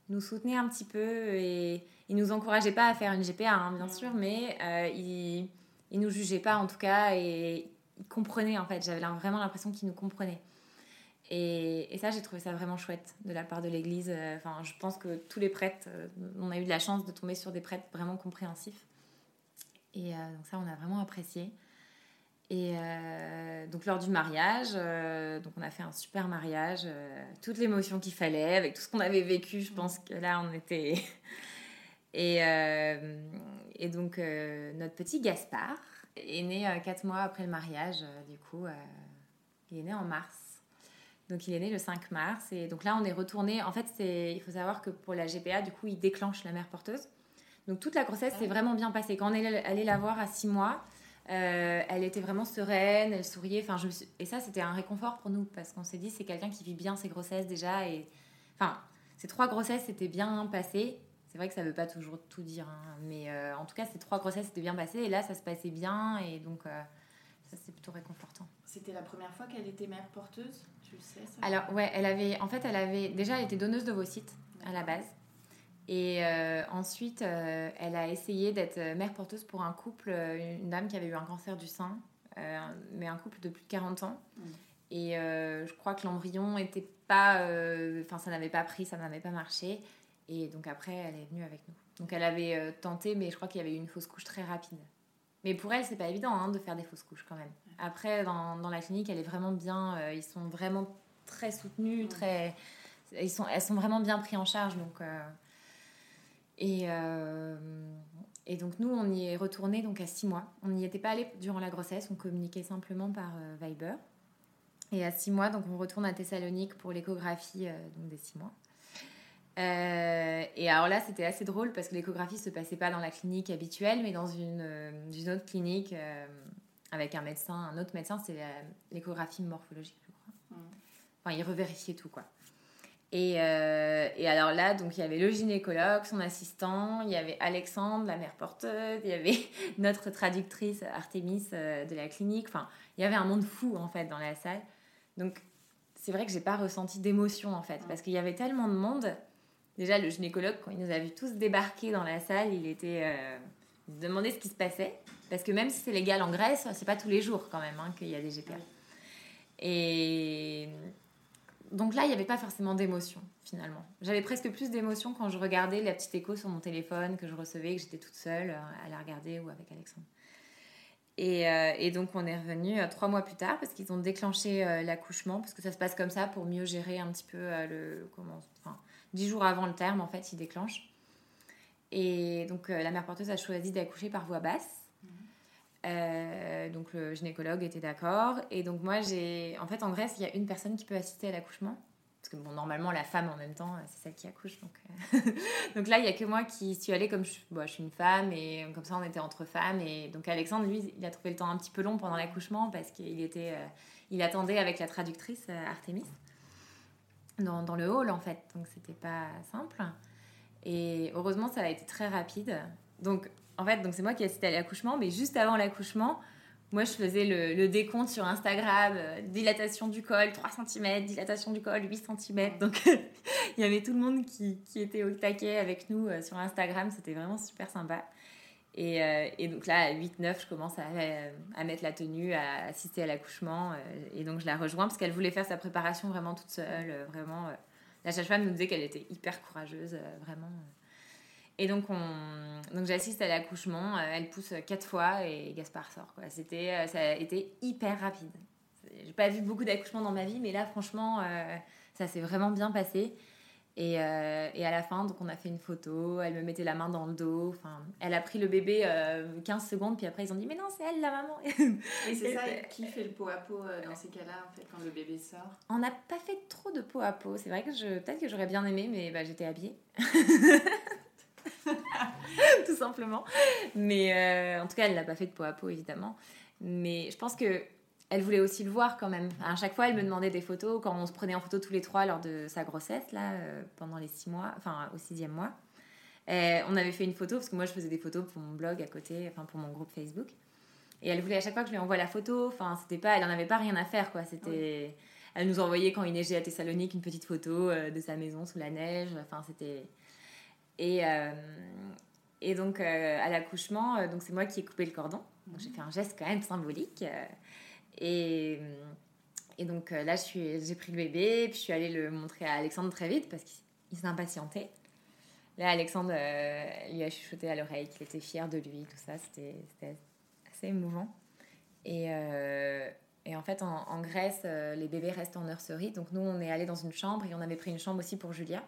nous soutenait un petit peu et il nous encourageait pas à faire une GPA, hein, bien sûr, mais il, il nous jugeait pas en tout cas et il comprenait en fait. J'avais vraiment l'impression qu'il nous comprenait. Et, ça, j'ai trouvé ça vraiment chouette de la part de l'Église. Enfin, je pense que tous les prêtres, on a eu de la chance de tomber sur des prêtres vraiment compréhensifs. Et donc ça, on a vraiment apprécié. Et euh, donc lors du mariage, euh, donc on a fait un super mariage, euh, toute l'émotion qu'il fallait, avec tout ce qu'on avait vécu, je pense que là on était... et, et donc notre petit Gaspard est né quatre mois après le mariage, du coup, il est né en mars. Donc il est né le 5 mars, et donc là on est retourné, en fait il faut savoir que pour la GPA, du coup il déclenche la mère porteuse. Donc toute la grossesse s'est vraiment bien passée. Quand on est allé la voir à six mois, euh, elle était vraiment sereine, elle souriait. Enfin, je Et ça, c'était un réconfort pour nous parce qu'on s'est dit, c'est quelqu'un qui vit bien ses grossesses déjà. Et enfin, ces trois grossesses étaient bien passées. C'est vrai que ça ne veut pas toujours tout dire, hein, mais euh, en tout cas, ces trois grossesses étaient bien passées et là, ça se passait bien et donc euh, ça, c'est plutôt réconfortant. C'était la première fois qu'elle était mère porteuse, tu le sais ça? Alors ouais, elle avait, en fait, elle avait déjà, était donneuse de d'ovocytes à la base. Et euh, ensuite, euh, elle a essayé d'être mère porteuse pour un couple, euh, une dame qui avait eu un cancer du sein, mais un couple de plus de 40 ans. Mm. Et je crois que l'embryon était pas. Enfin, ça n'avait pas pris, ça n'avait pas marché. Et donc après, elle est venue avec nous. Donc elle avait tenté, mais je crois qu'il y avait eu une fausse couche très rapide. Mais pour elle, c'est pas évident hein, de faire des fausses couches quand même. Après, dans, dans, la clinique, elle est vraiment bien. ils sont vraiment très soutenus, très. Ils sont, elles sont vraiment bien pris en charge. Donc. Et, euh, et donc nous, on y est retourné donc à six mois. On n'y était pas allé durant la grossesse, on communiquait simplement par euh, Viber. Et à six mois, donc on retourne à Thessalonique pour l'échographie euh, donc des six mois. Et alors là, c'était assez drôle parce que l'échographie se passait pas dans la clinique habituelle, mais dans une, une autre clinique avec un médecin, un autre médecin, c'est l'échographie morphologique, je crois. Mmh. Enfin, il revérifiait tout, quoi. Et, euh, et, alors là, donc il y avait le gynécologue, son assistant, il y avait Alexandre, la mère porteuse, il y avait notre traductrice Artemis euh, de la clinique. Enfin, il y avait un monde fou en fait dans la salle. Donc c'est vrai que j'ai pas ressenti d'émotion en fait, parce qu'il y avait tellement de monde. Déjà, le gynécologue, quand il nous a tous débarquer dans la salle, il était. Euh, se demandait ce qui se passait. Parce que même si c'est légal en Grèce, c'est pas tous les jours quand même hein, qu'il y a des GPA. Et donc là, il n'y avait pas forcément d'émotion, finalement. J'avais presque plus d'émotion quand je regardais la petite écho sur mon téléphone que je recevais, que j'étais toute seule euh, à la regarder ou avec Alexandre. Et, euh, donc, on est revenu euh, trois mois plus tard parce qu'ils ont déclenché l'accouchement, parce que ça se passe comme ça pour mieux gérer un petit peu le. Comment, dix jours avant le terme, en fait, ils déclenchent. Et donc, la mère porteuse a choisi d'accoucher par voie basse. Euh, donc le gynécologue était d'accord. Et donc moi, j'ai... En fait, en Grèce, il y a une personne qui peut assister à l'accouchement. Parce que bon, normalement, la femme en même temps, c'est celle qui accouche. Donc, euh. donc là, il n'y a que moi qui suis allée comme je, je, suis une femme. Et comme ça, on était entre femmes. Et donc Alexandre, lui, il a trouvé le temps un petit peu long pendant l'accouchement parce qu'il était... Euh, il attendait avec la traductrice Artemis dans, dans, le hall, en fait. Donc c'était pas simple. Et heureusement, ça a été très rapide. Donc en fait, donc c'est moi qui assistais à l'accouchement, mais juste avant l'accouchement, moi je faisais le, décompte sur Instagram, euh, dilatation du col 3 cm, dilatation du col 8 cm. Donc il y avait tout le monde qui, était au taquet avec nous euh, sur Instagram, c'était vraiment super sympa. Et, euh, donc là, à 8-9, je commence à, mettre la tenue, à assister à l'accouchement. et donc je la rejoins parce qu'elle voulait faire sa préparation vraiment toute seule. vraiment, la sage-femme nous disait qu'elle était hyper courageuse, vraiment. Et donc, on... donc j'assiste à l'accouchement, euh, elle pousse quatre fois et Gaspard sort. C'était, euh, ça a été hyper rapide. J'ai pas vu beaucoup d'accouchements dans ma vie, mais là, franchement, euh, ça s'est vraiment bien passé. Et, et, à la fin, donc on a fait une photo, elle me mettait la main dans le dos. Enfin, elle a pris le bébé 15 secondes, puis après ils ont dit Mais non, c'est elle la maman Et c'est ça, qui fait le pot à pot dans ces cas-là, en fait, quand le bébé sort? On n'a pas fait trop de pot à pot. C'est vrai que je, peut-être que j'aurais bien aimé, mais bah, j'étais habillée. tout simplement. Mais euh, en tout cas, elle l'a pas fait de peau à peau, évidemment. Mais je pense que elle voulait aussi le voir quand même. À chaque fois, elle me demandait des photos quand on se prenait en photo tous les trois lors de sa grossesse, là, euh, pendant les six mois, enfin au sixième mois. Et on avait fait une photo parce que moi, je faisais des photos pour mon blog à côté, enfin pour mon groupe Facebook. Et elle voulait à chaque fois que je lui envoie la photo, enfin c'était pas, elle en avait pas rien à faire quoi. C'était, elle nous envoyait quand il neigeait à Thessalonique une petite photo euh, de sa maison sous la neige. Enfin c'était Et, et donc, à l'accouchement, donc c'est moi qui ai coupé le cordon. Donc, j'ai fait un geste quand même symbolique. Et, donc là, j'ai pris le bébé, puis je suis allée le montrer à Alexandre très vite parce qu'il s'impatientait. Là, Alexandre lui a chuchoté à l'oreille qu'il était fier de lui, tout ça. C'était assez émouvant. Et, et en fait, en, Grèce, euh, les bébés restent en nurserie. Donc nous, on est allé dans une chambre et on avait pris une chambre aussi pour Julia.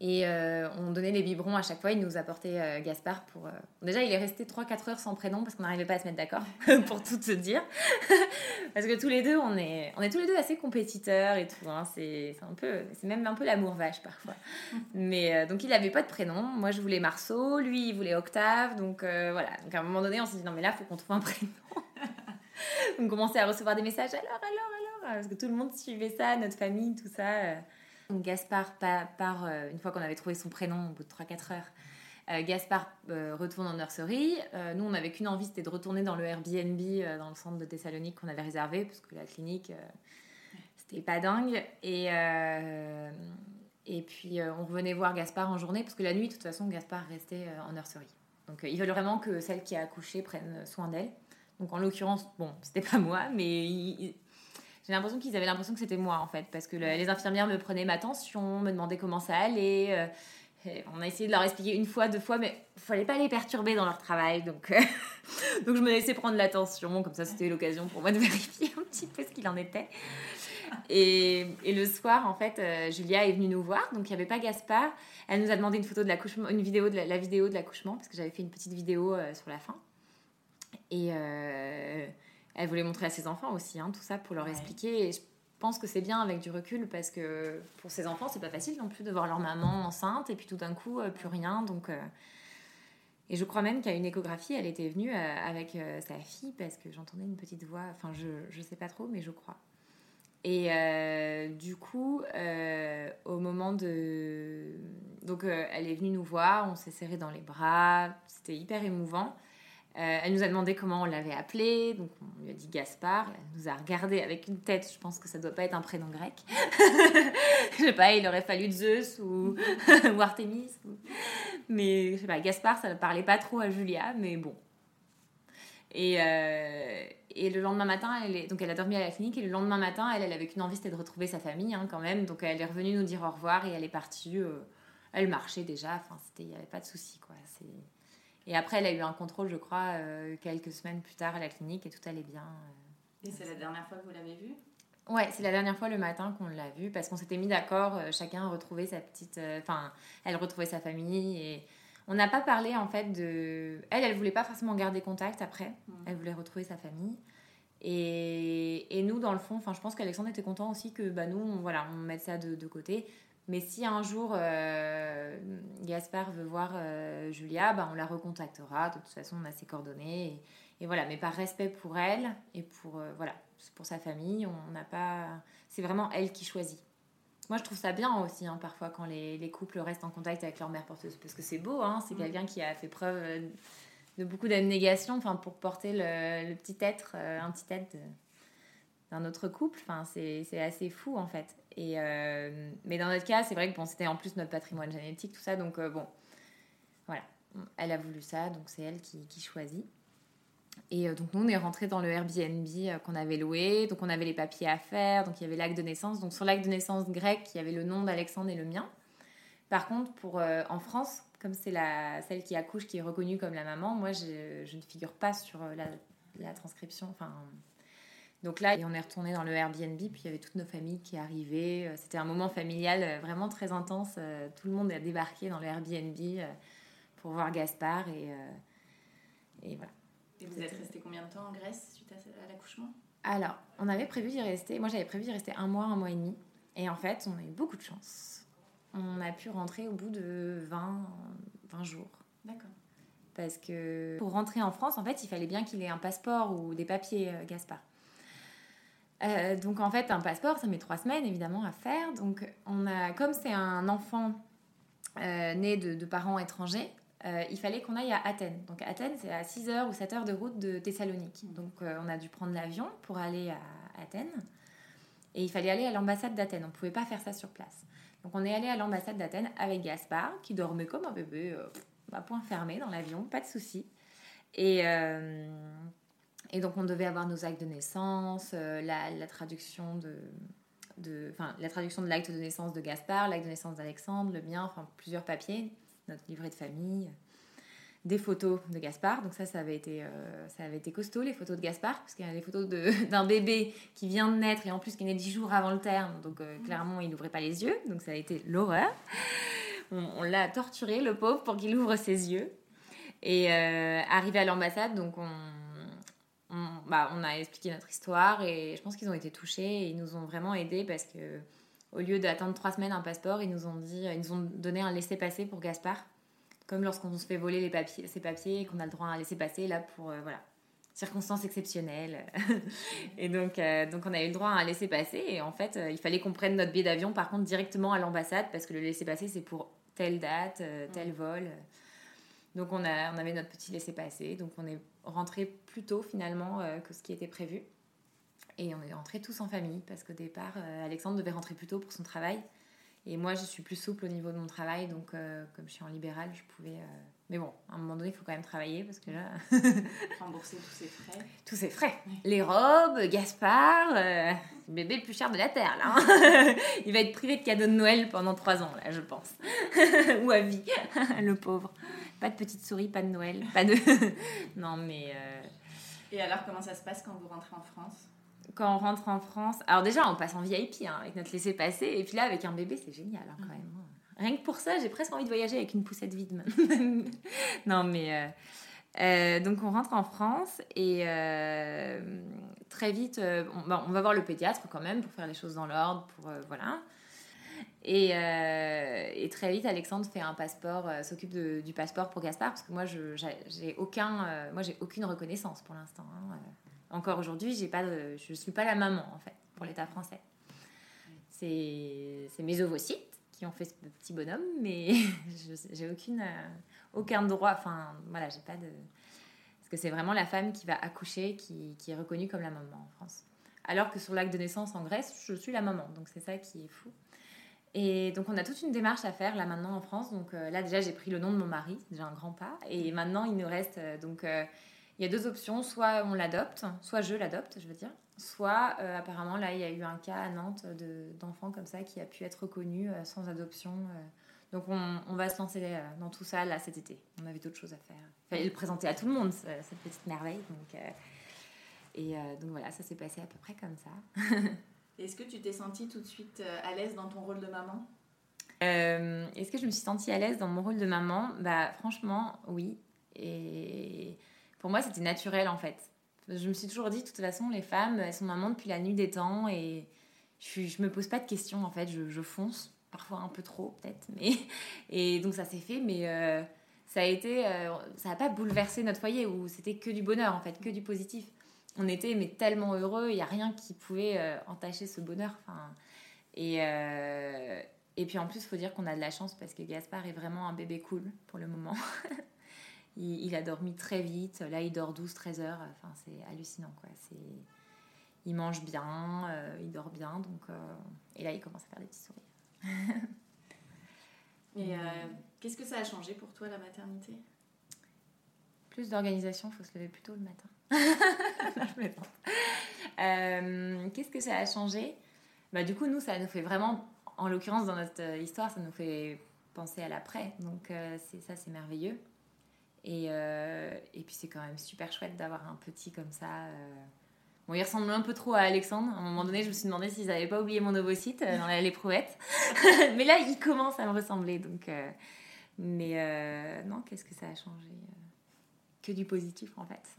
Et euh, on donnait les biberons à chaque fois. Il nous apportait euh, Gaspard pour. Déjà, il est resté 3-4 heures sans prénom parce qu'on n'arrivait pas à se mettre d'accord, pour tout se dire. parce que tous les deux, on est, on est tous les deux assez compétiteurs et tout. Hein. C'est un peu, c'est même un peu l'amour vache parfois. Mais donc, il n'avait pas de prénom. Moi, je voulais Marceau. Lui, il voulait Octave. Donc voilà. Donc à un moment donné, on s'est dit non, mais là, il faut qu'on trouve un prénom on commençait à recevoir des messages alors, alors, alors, parce que tout le monde suivait ça, notre famille, tout ça. Donc Gaspard part, euh, une fois qu'on avait trouvé son prénom au bout de 3-4 heures. Euh, Gaspard euh, retourne en nurserie. nous, on n'avait qu'une envie, c'était de retourner dans le Airbnb dans le centre de Thessalonique qu'on avait réservé, parce que la clinique, c'était pas dingue. Et, et puis, on revenait voir Gaspard en journée, parce que la nuit, de toute façon, Gaspard restait en nurserie. Donc, ils veulent vraiment que celle qui a accouché prenne soin d'elle. Donc en l'occurrence, bon, c'était pas moi, mais j'ai l'impression qu'ils avaient l'impression que c'était moi en fait, parce que les infirmières me prenaient ma tension, me demandaient comment ça allait. Euh, on a essayé de leur expliquer une fois, deux fois, mais il fallait pas les perturber dans leur travail, donc, euh, donc je me laissais prendre l'attention, comme ça c'était l'occasion pour moi de vérifier un petit peu ce qu'il en était. Et, et, le soir, en fait, euh, Julia est venue nous voir, donc il n'y avait pas Gaspard. Elle nous a demandé une photo de l'accouchement, une vidéo de la, la vidéo de l'accouchement, parce que j'avais fait une petite vidéo sur la fin. Et elle voulait montrer à ses enfants aussi, hein, tout ça pour leur expliquer. Et je pense que c'est bien avec du recul parce que pour ses enfants, c'est pas facile non plus de voir leur maman enceinte et puis tout d'un coup, euh, plus rien. Donc. Euh, et je crois même qu'à une échographie, elle était venue avec sa fille parce que j'entendais une petite voix. Enfin, je, je sais pas trop, mais je crois. Et du coup, au moment de. Donc, elle est venue nous voir, on s'est serré dans les bras, c'était hyper émouvant. Euh, elle nous a demandé comment on l'avait appelé, donc on lui a dit Gaspard. Elle nous a regardé avec une tête, je pense que ça doit pas être un prénom grec. je sais pas, il aurait fallu Zeus ou, Artemis. Mais je sais pas, Gaspard, ça ne parlait pas trop à Julia, mais bon. Et, euh, et le lendemain matin, elle est, donc elle a dormi à la clinique, et le lendemain matin, elle, elle avait qu'une envie, c'était de retrouver sa famille hein, quand même. Donc elle est revenue nous dire au revoir et elle est partie. Euh, elle marchait déjà, enfin, il n'y avait pas de souci, quoi. C'est et après, elle a eu un contrôle, je crois, euh, quelques semaines plus tard à la clinique et tout allait bien. Euh. Et c'est la dernière fois que vous l'avez vue? Ouais, c'est la dernière fois le matin qu'on l'a vue parce qu'on s'était mis d'accord, euh, chacun retrouvait sa petite. Enfin, elle retrouvait sa famille et. On n'a pas parlé en fait de. Elle, elle voulait pas forcément garder contact après. Mm. Elle voulait retrouver sa famille. Et, et nous, dans le fond, enfin, je pense qu'Alexandre était content aussi que bah, nous, on, voilà, on mette ça de, de côté. Mais si un jour euh, Gaspard veut voir euh, Julia, bah, on la recontactera. De toute façon, on a ses coordonnées. Et, voilà, mais par respect pour elle et pour, euh, voilà, pour sa famille, on n'a pas. C'est vraiment elle qui choisit. Moi, je trouve ça bien aussi, hein, parfois, quand les, les, couples restent en contact avec leur mère porteuse. Parce que c'est beau, hein, c'est mm. quelqu'un qui a fait preuve de beaucoup d'abnégation pour porter le, le petit être, un petit être d'un autre couple. Enfin, c'est assez fou, en fait. Et, euh, mais dans notre cas, c'est vrai que bon, c'était en plus notre patrimoine génétique, tout ça. Donc, euh, bon, voilà. Elle a voulu ça, donc c'est elle qui, choisit. Et euh, donc, nous, on est rentré dans le Airbnb qu'on avait loué. Donc, on avait les papiers à faire. Donc, il y avait l'acte de naissance. Donc, sur l'acte de naissance grec, il y avait le nom d'Alexandre et le mien. Par contre, pour, en France, comme c'est la, celle qui accouche qui est reconnue comme la maman, moi, je, je ne figure pas sur la, la transcription, enfin, donc là, on est retourné dans le Airbnb, puis il y avait toutes nos familles qui arrivaient. Euh, c'était un moment familial euh, vraiment très intense. Euh, tout le monde a débarqué dans le Airbnb pour voir Gaspard et, et voilà. Et vous êtes resté combien de temps en Grèce suite à l'accouchement? Alors, on avait prévu d'y rester. Moi, j'avais prévu d'y rester un mois, un mois et demi. Et en fait, on a eu beaucoup de chance. On a pu rentrer au bout de 20, 20 jours. D'accord. Parce que pour rentrer en France, en fait, il fallait bien qu'il ait un passeport ou des papiers, Gaspard. Euh, donc en fait, un passeport, ça met trois semaines évidemment à faire. Donc on a, comme c'est un enfant euh, né de, parents étrangers, euh, il fallait qu'on aille à Athènes. Donc Athènes, c'est à 6 heures ou 7 heures de route de Thessalonique. Donc on a dû prendre l'avion pour aller à Athènes. Et il fallait aller à l'ambassade d'Athènes. On ne pouvait pas faire ça sur place. Donc on est allé à l'ambassade d'Athènes avec Gaspard, qui dormait comme un bébé, à point fermé dans l'avion, pas de souci. Et, et donc on devait avoir nos actes de naissance, la, la, traduction de, de, enfin, la traduction de l'acte de naissance de Gaspard, l'acte de naissance d'Alexandre, le mien, enfin plusieurs papiers, notre livret de famille, des photos de Gaspard. Donc ça, ça avait été, euh, ça avait été costaud, les photos de Gaspard, parce qu'il y a des photos d'un bébé qui vient de naître et en plus qui né dix jours avant le terme. Donc euh, clairement, il n'ouvrait pas les yeux. Donc ça a été l'horreur. On, l'a torturé, le pauvre, pour qu'il ouvre ses yeux. Et euh, arrivé à l'ambassade, donc on, on, bah, on, a expliqué notre histoire et je pense qu'ils ont été touchés et ils nous ont vraiment aidés parce que au lieu d'attendre trois semaines un passeport, ils nous ont dit, ils nous ont donné un laissez-passer pour Gaspard, comme lorsqu'on se fait voler les papiers, ses papiers et qu'on a le droit à un laissez-passer là pour euh, voilà circonstances exceptionnelles. et donc, euh, donc on a eu le droit à un laissez-passer et en fait euh, il fallait qu'on prenne notre billet d'avion par contre directement à l'ambassade parce que le laissez-passer c'est pour telle date, tel vol. Donc on, a, on avait notre petit laissez-passer, donc on est rentré plus tôt finalement euh, que ce qui était prévu. Et on est rentrés tous en famille parce qu'au départ, euh, Alexandre devait rentrer plus tôt pour son travail. Et moi, je suis plus souple au niveau de mon travail, donc euh, comme je suis en libéral, je pouvais. Mais bon, à un moment donné, il faut quand même travailler parce que là. Rembourser tous ses frais. Tous ses frais. Les robes, Gaspard, le bébé le plus cher de la Terre, là. Hein. il va être privé de cadeaux de Noël pendant trois ans, là, je pense. Ou à vie, le pauvre. Pas de petite souris, pas de Noël, pas de. non, mais. Euh, Et alors, comment ça se passe quand vous rentrez en France? Quand on rentre en France. Alors, déjà, on passe en VIP hein, avec notre laissez-passer. Et puis là, avec un bébé, c'est génial hein, quand mm. même. Rien que pour ça, j'ai presque envie de voyager avec une poussette vide. non, mais. Euh, euh, donc on rentre en France et très vite, on, on, va voir le pédiatre quand même pour faire les choses dans l'ordre, pour voilà. Euh, et, très vite, Alexandre fait un passeport, euh, s'occupe du passeport pour Gaspard, parce que moi, je j'ai aucun, euh, moi, j'ai aucune reconnaissance pour l'instant. Hein, encore aujourd'hui, j'ai pas, je suis pas la maman en fait pour l'État français. C'est mes ovocytes qui ont fait ce petit bonhomme, mais j'ai aucune, aucun droit. Enfin, voilà, j'ai pas de, parce que c'est vraiment la femme qui va accoucher qui, qui est reconnue comme la maman en France. Alors que sur l'acte de naissance en Grèce, je suis la maman, donc c'est ça qui est fou. Et donc on a toute une démarche à faire là maintenant en France. Donc euh, là déjà j'ai pris le nom de mon mari, déjà un grand pas. Et maintenant il nous reste euh, donc euh, il y a deux options, soit on l'adopte, soit je l'adopte, je veux dire. Soit apparemment là il y a eu un cas à Nantes d'enfant comme ça qui a pu être reconnu sans adoption. donc on, on, va se lancer dans tout ça là cet été. On avait d'autres choses à faire. Il fallait le présenter à tout le monde cette petite merveille. Donc, et donc voilà ça s'est passé à peu près comme ça. Est-ce que tu t'es sentie tout de suite euh, à l'aise dans ton rôle de maman? Euh, Est-ce que je me suis sentie à l'aise dans mon rôle de maman? Bah franchement, oui. Et pour moi, c'était naturel en fait. Je me suis toujours dit, de toute façon, les femmes, elles sont mamans depuis la nuit des temps et je, je me pose pas de questions en fait. Je, fonce, parfois un peu trop peut-être. Mais et donc ça s'est fait, mais euh, ça a été, ça n'a pas bouleversé notre foyer où c'était que du bonheur en fait, que du positif on était mais tellement heureux, il n'y a rien qui pouvait euh, entacher ce bonheur. Enfin, et, euh, et puis en plus, il faut dire qu'on a de la chance parce que Gaspard est vraiment un bébé cool pour le moment. il, a dormi très vite, là il dort 12-13 heures, enfin, c'est hallucinant. Quoi. Il mange bien, euh, il dort bien, donc, et là il commence à faire des petits sourires. et qu'est-ce que ça a changé pour toi la maternité? Plus d'organisation, il faut se lever plus tôt le matin. Euh, qu'est-ce que ça a changé? Bah, Du coup, nous, ça nous fait vraiment, en l'occurrence, dans notre euh, histoire, ça nous fait penser à l'après. Donc, euh, ça, c'est merveilleux. Et, et puis, c'est quand même super chouette d'avoir un petit comme ça. Bon, il ressemble un peu trop à Alexandre. À un moment donné, je me suis demandé s'ils n'avaient pas oublié mon ovocyte dans l'éprouvette. mais là, il commence à me ressembler. Donc, mais non, qu'est-ce que ça a changé? Du positif en fait.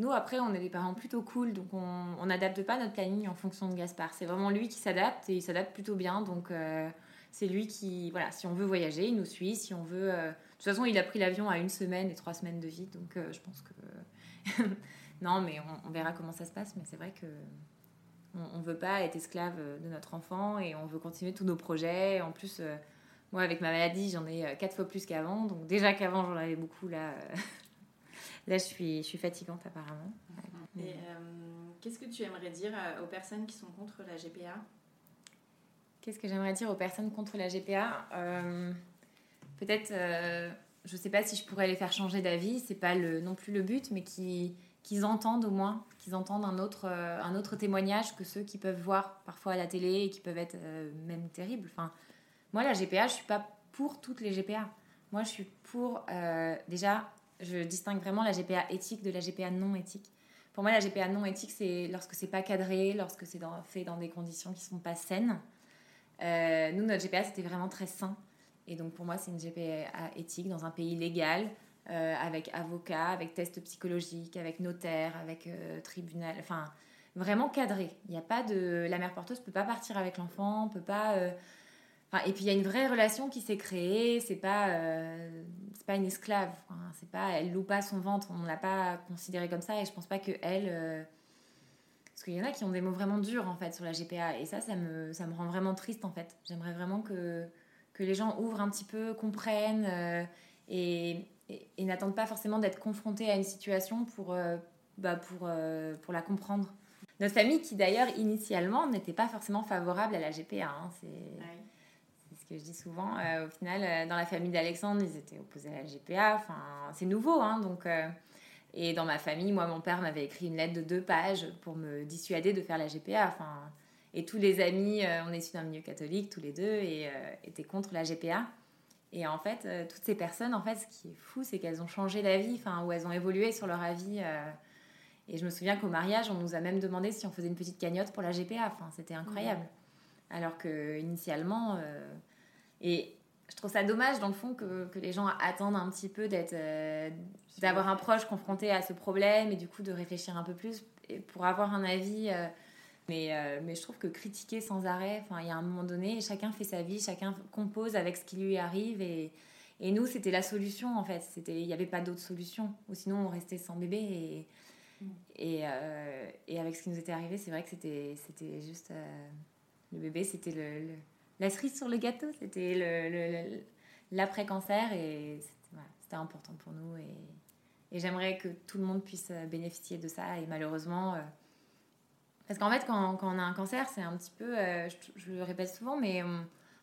Nous, après, on est des parents plutôt cool, donc on n'adapte pas notre planning en fonction de Gaspard. C'est vraiment lui qui s'adapte et il s'adapte plutôt bien. Donc, euh, c'est lui qui, voilà, si on veut voyager, il nous suit. Si on veut. Euh, de toute façon, il a pris l'avion à une semaine et trois semaines de vie, donc euh, je pense que. non, mais on, verra comment ça se passe, mais c'est vrai que. On ne veut pas être esclave de notre enfant et on veut continuer tous nos projets. En plus, moi, avec ma maladie, j'en ai euh, quatre fois plus qu'avant. Donc, déjà qu'avant, j'en avais beaucoup. Là, euh, là je, suis, je suis fatigante, apparemment. Et euh, qu'est-ce que tu aimerais dire aux personnes qui sont contre la GPA Qu'est-ce que j'aimerais dire aux personnes contre la GPA euh, Peut-être, euh, je ne sais pas si je pourrais les faire changer d'avis, c'est pas le, non plus le but, mais qu'ils entendent au moins, qu'ils entendent un autre, un autre témoignage que ceux qui peuvent voir parfois à la télé et qui peuvent être même terribles. Enfin, moi, la GPA, je suis pas pour toutes les GPA. Moi, je suis pour. déjà, je distingue vraiment la GPA éthique de la GPA non éthique. Pour moi, la GPA non éthique, c'est lorsque c'est pas cadré, lorsque c'est fait dans des conditions qui sont pas saines. Euh, nous, notre GPA, c'était vraiment très sain. Et donc, pour moi, c'est une GPA éthique dans un pays légal, euh, avec avocat, avec test psychologique, avec notaire, avec euh, tribunal. Enfin, vraiment cadré. Il n'y a pas de. La mère porteuse peut pas partir avec l'enfant, peut pas. Et puis, il y a une vraie relation qui s'est créée. C'est pas. c'est pas une esclave. c'est pas. Elle loue pas son ventre. On l'a pas considérée comme ça. Et je pense pas que elle parce qu'il y en a qui ont des mots vraiment durs en fait sur la GPA et ça, ça me, ça me rend vraiment triste en fait. J'aimerais vraiment que, que les gens ouvrent un petit peu, comprennent euh, et, n'attendent pas forcément d'être confrontés à une situation pour, euh, bah, pour, euh, pour la comprendre. Notre famille qui d'ailleurs initialement n'était pas forcément favorable à la GPA. Hein, que je dis souvent. au final, dans la famille d'Alexandre, ils étaient opposés à la GPA. Enfin, c'est nouveau, hein, donc et dans ma famille, moi, mon père m'avait écrit une lettre de deux pages pour me dissuader de faire la GPA. Enfin, et tous les amis, euh, on est issus d'un milieu catholique, tous les deux, et euh, étaient contre la GPA. Et en fait, euh, toutes ces personnes, en fait, ce qui est fou, c'est qu'elles ont changé d'avis, enfin, ou elles ont évolué sur leur avis. et je me souviens qu'au mariage, on nous a même demandé si on faisait une petite cagnotte pour la GPA. Enfin, c'était incroyable. Alors que initialement, et je trouve ça dommage dans le fond que, que les gens attendent un petit peu d'être euh, d'avoir un proche confronté à ce problème et du coup de réfléchir un peu plus pour avoir un avis euh, mais, euh, mais je trouve que critiquer sans arrêt enfin il y a un moment donné chacun fait sa vie chacun compose avec ce qui lui arrive et, et nous c'était la solution en fait c'était il n'y avait pas d'autre solution ou sinon on restait sans bébé et mm. et, et, avec ce qui nous était arrivé c'est vrai que c'était c'était juste le bébé c'était le la cerise sur le gâteau, c'était l'après-cancer et c'était important pour nous. Et, j'aimerais que tout le monde puisse euh, bénéficier de ça. Et malheureusement, euh, parce qu'en fait, quand, on a un cancer, c'est un petit peu, euh, je, le répète souvent, mais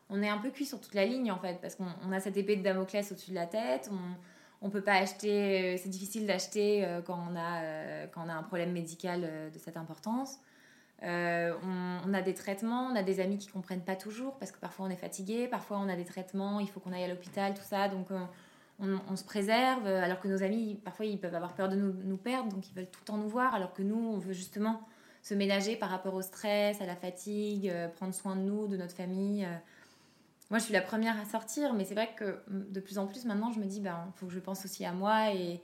on, est un peu cuit sur toute la ligne en fait, parce qu'on a cette épée de Damoclès au-dessus de la tête. On, on peut pas acheter, c'est difficile d'acheter quand, quand on a un problème médical de cette importance. Euh, on, a des traitements, on a des amis qui comprennent pas toujours parce que parfois on est fatigué, parfois on a des traitements, il faut qu'on aille à l'hôpital, tout ça. Donc euh, on, se préserve alors que nos amis, parfois ils peuvent avoir peur de nous, perdre, donc ils veulent tout le temps nous voir alors que nous, on veut justement se ménager par rapport au stress, à la fatigue, euh, prendre soin de nous, de notre famille. Moi, je suis la première à sortir, mais c'est vrai que mm, de plus en plus maintenant, je me dis, ben, faut que je pense aussi à moi et,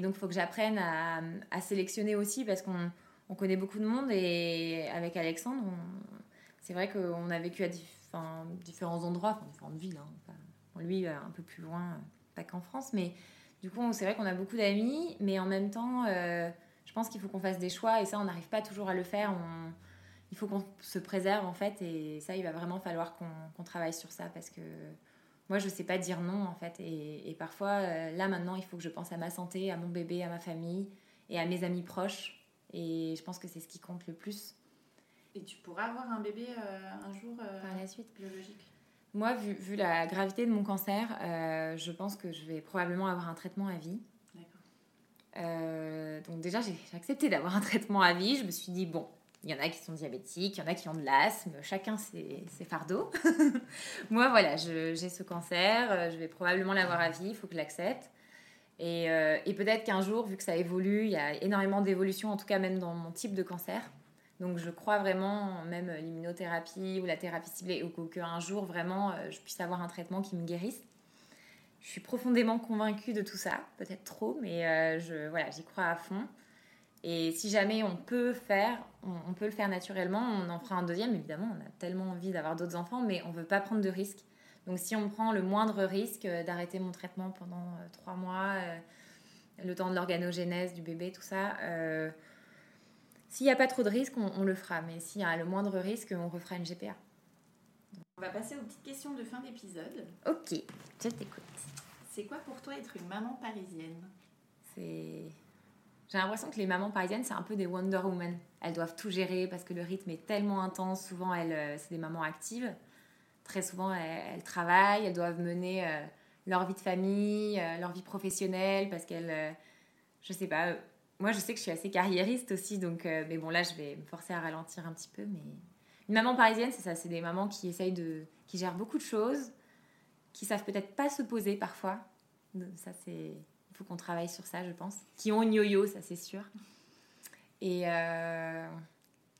donc il faut que j'apprenne à sélectionner aussi parce qu'on on connaît beaucoup de monde et avec Alexandre, c'est vrai qu'on a vécu à différents endroits, enfin différentes villes. Hein, lui, euh, un peu plus loin, euh, pas qu'en France, mais du coup, c'est vrai qu'on a beaucoup d'amis, mais en même temps, euh, je pense qu'il faut qu'on fasse des choix et ça, on n'arrive pas toujours à le faire. il faut qu'on se préserve en fait et ça, il va vraiment falloir qu'on travaille sur ça parce que moi, je ne sais pas dire non en fait. Et parfois, là maintenant, il faut que je pense à ma santé, à mon bébé, à ma famille et à mes amis proches et je pense que c'est ce qui compte le plus. Et tu pourras avoir un bébé euh, un jour euh, par la suite biologique Moi, vu, vu, la gravité de mon cancer, euh, je pense que je vais probablement avoir un traitement à vie. D'accord. donc déjà, j'ai accepté d'avoir un traitement à vie. Je me suis dit, bon, il y en a qui sont diabétiques, il y en a qui ont de l'asthme, chacun ses, ses fardeaux. Moi, voilà, j'ai ce cancer, je vais probablement l'avoir à vie, il faut que je l'accepte. Euh, et, peut-être qu'un jour, vu que ça évolue, il y a énormément d'évolutions, en tout cas même dans mon type de cancer. Donc je crois vraiment, même l'immunothérapie ou la thérapie ciblée, ou qu'un jour, vraiment, euh, je puisse avoir un traitement qui me guérisse. Je suis profondément convaincue de tout ça, peut-être trop, mais euh, je, voilà, j'y crois à fond. Et si jamais on peut faire, on, peut le faire naturellement, on en fera un deuxième, évidemment, on a tellement envie d'avoir d'autres enfants, mais on ne veut pas prendre de risques. Donc si on prend le moindre risque euh, d'arrêter mon traitement pendant euh, trois mois, euh, le temps de l'organogénèse du bébé, tout ça, s'il n'y a pas trop de risques, on, le fera. Mais s'il y a le moindre risque, on refera une GPA. On va passer aux petites questions de fin d'épisode. Ok, je t'écoute. C'est quoi pour toi être une maman parisienne? C'est j'ai l'impression que les mamans parisiennes, c'est un peu des Wonder Woman. Elles doivent tout gérer parce que le rythme est tellement intense. Souvent, elles, c'est des mamans actives. Très souvent, elles, travaillent, elles doivent mener euh, leur vie de famille, euh, leur vie professionnelle parce qu'elles, je sais pas. Moi, je sais que je suis assez carriériste aussi, donc, mais bon, là, je vais me forcer à ralentir un petit peu. Mais une maman parisienne, c'est ça, c'est des mamans qui essayent de, qui gèrent beaucoup de choses, qui savent peut-être pas se poser parfois. Ça, c'est il faut qu'on travaille sur ça, je pense. Qui ont une yo-yo, ça c'est sûr. Et euh,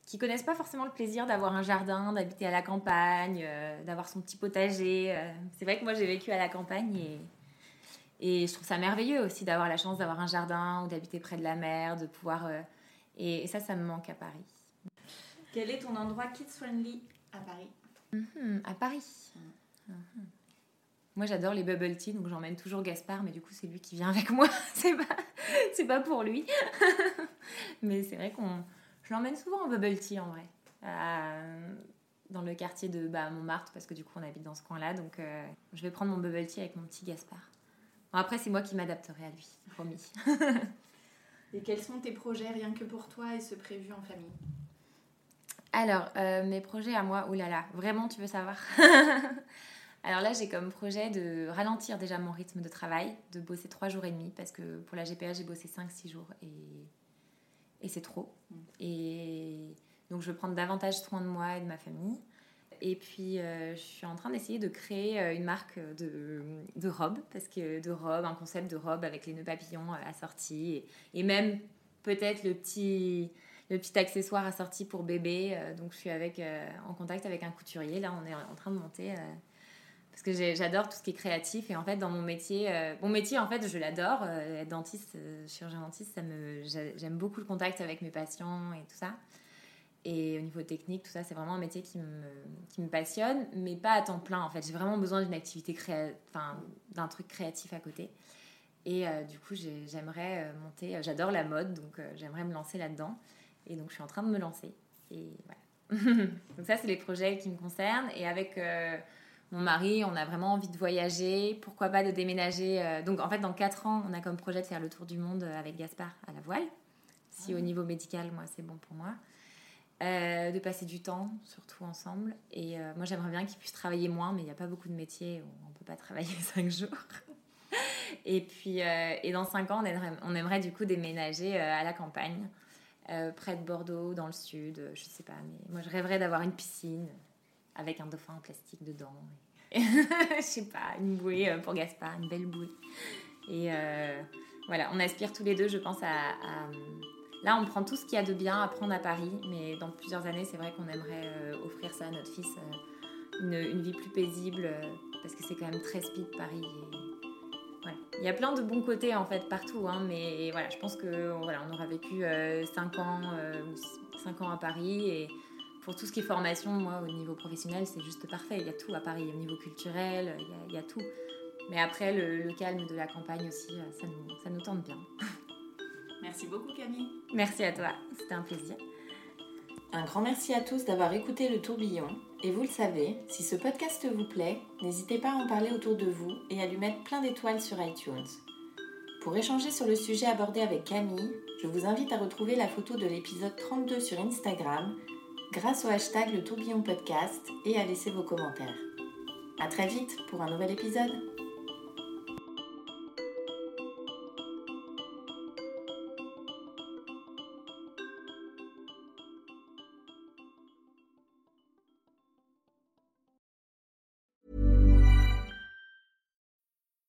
qui connaissent pas forcément le plaisir d'avoir un jardin, d'habiter à la campagne, euh, d'avoir son petit potager. Euh. C'est vrai que moi j'ai vécu à la campagne et, et je trouve ça merveilleux aussi d'avoir la chance d'avoir un jardin ou d'habiter près de la mer, de pouvoir. Euh, et, ça, ça me manque à Paris. Quel est ton endroit kids-friendly à Paris? Mhm, À Paris. Mhm. Moi, j'adore les bubble tea, donc j'emmène toujours Gaspard, mais du coup, c'est lui qui vient avec moi. c'est pas, c'est pas pour lui. mais c'est vrai qu'on, je l'emmène souvent en bubble tea en vrai, dans le quartier de bah, Montmartre, parce que du coup, on habite dans ce coin-là, donc euh, je vais prendre mon bubble tea avec mon petit Gaspard. après, c'est moi qui m'adapterai à lui, promis. et quels sont tes projets rien que pour toi et ce prévu en famille? Alors, euh, mes projets à moi, oulala, vraiment, tu veux savoir? Alors là, j'ai comme projet de ralentir déjà mon rythme de travail, de bosser trois jours et demi, parce que pour la GPA, j'ai bossé 5-6 jours et, et c'est trop. Et donc, je veux prendre davantage soin de moi et de ma famille. Et puis, euh, je suis en train d'essayer de créer euh, une marque de, de robes, parce que de robes, un concept de robe avec les nœuds papillons euh, assortis, et, et même peut-être le petit, le petit accessoire assorti pour bébé. Donc, je suis avec, en contact avec un couturier. Là, on est en train de monter parce que j'adore tout ce qui est créatif et en fait dans mon métier euh, mon métier en fait je l'adore euh, être dentiste euh, chirurgien dentiste ça me j'aime beaucoup le contact avec mes patients et tout ça. Et au niveau technique tout ça c'est vraiment un métier qui me, qui me passionne mais pas à temps plein en fait. J'ai vraiment besoin d'une activité enfin d'un truc créatif à côté. Et du coup j'aimerais monter j'adore la mode donc j'aimerais me lancer là dedans et donc je suis en train de me lancer. Et voilà. Donc ça c'est les projets qui me concernent. Et avec mon mari, on a vraiment envie de voyager, pourquoi pas de déménager. Euh, donc en fait, dans 4 ans, on a comme projet de faire le tour du monde avec Gaspard à la voile. Si ah. au niveau médical, moi, c'est bon pour moi. Euh, de passer du temps, surtout ensemble. Et euh, moi, j'aimerais bien qu'il puisse travailler moins, mais il n'y a pas beaucoup de métiers où on ne peut pas travailler 5 jours. et puis, et dans 5 ans, on aimerait, on aimerait, du coup déménager à la campagne, près de Bordeaux, dans le sud, je sais pas. Mais moi, je rêverais d'avoir une piscine avec un dauphin en plastique dedans. je sais pas, une bouée euh, pour Gaspard, une belle bouée. Et euh, voilà, on aspire tous les deux, je pense, à, Là, on prend tout ce qu'il y a de bien à prendre à Paris, mais dans plusieurs années, c'est vrai qu'on aimerait euh, offrir ça à notre fils, une, vie plus paisible, parce que c'est quand même très speed Paris. Voilà. Il y a plein de bons côtés en fait partout, hein, mais voilà, je pense que voilà, on aura vécu 5 ans, 5 ans à Paris et pour tout ce qui est formation, moi, au niveau professionnel, c'est juste parfait. Il y a tout à Paris, au niveau culturel, il y a, tout. Mais après, le, calme de la campagne aussi, euh, ça nous, ça nous tente bien. Merci beaucoup, Camille. Merci à toi, c'était un plaisir. Un grand merci à tous d'avoir écouté le tourbillon. Et vous le savez, si ce podcast vous plaît, n'hésitez pas à en parler autour de vous et à lui mettre plein d'étoiles sur iTunes. Pour échanger sur le sujet abordé avec Camille, je vous invite à retrouver la photo de l'épisode 32 sur Instagram grâce au hashtag Le Tourbillon Podcast et à laisser vos commentaires. A très vite pour un nouvel épisode.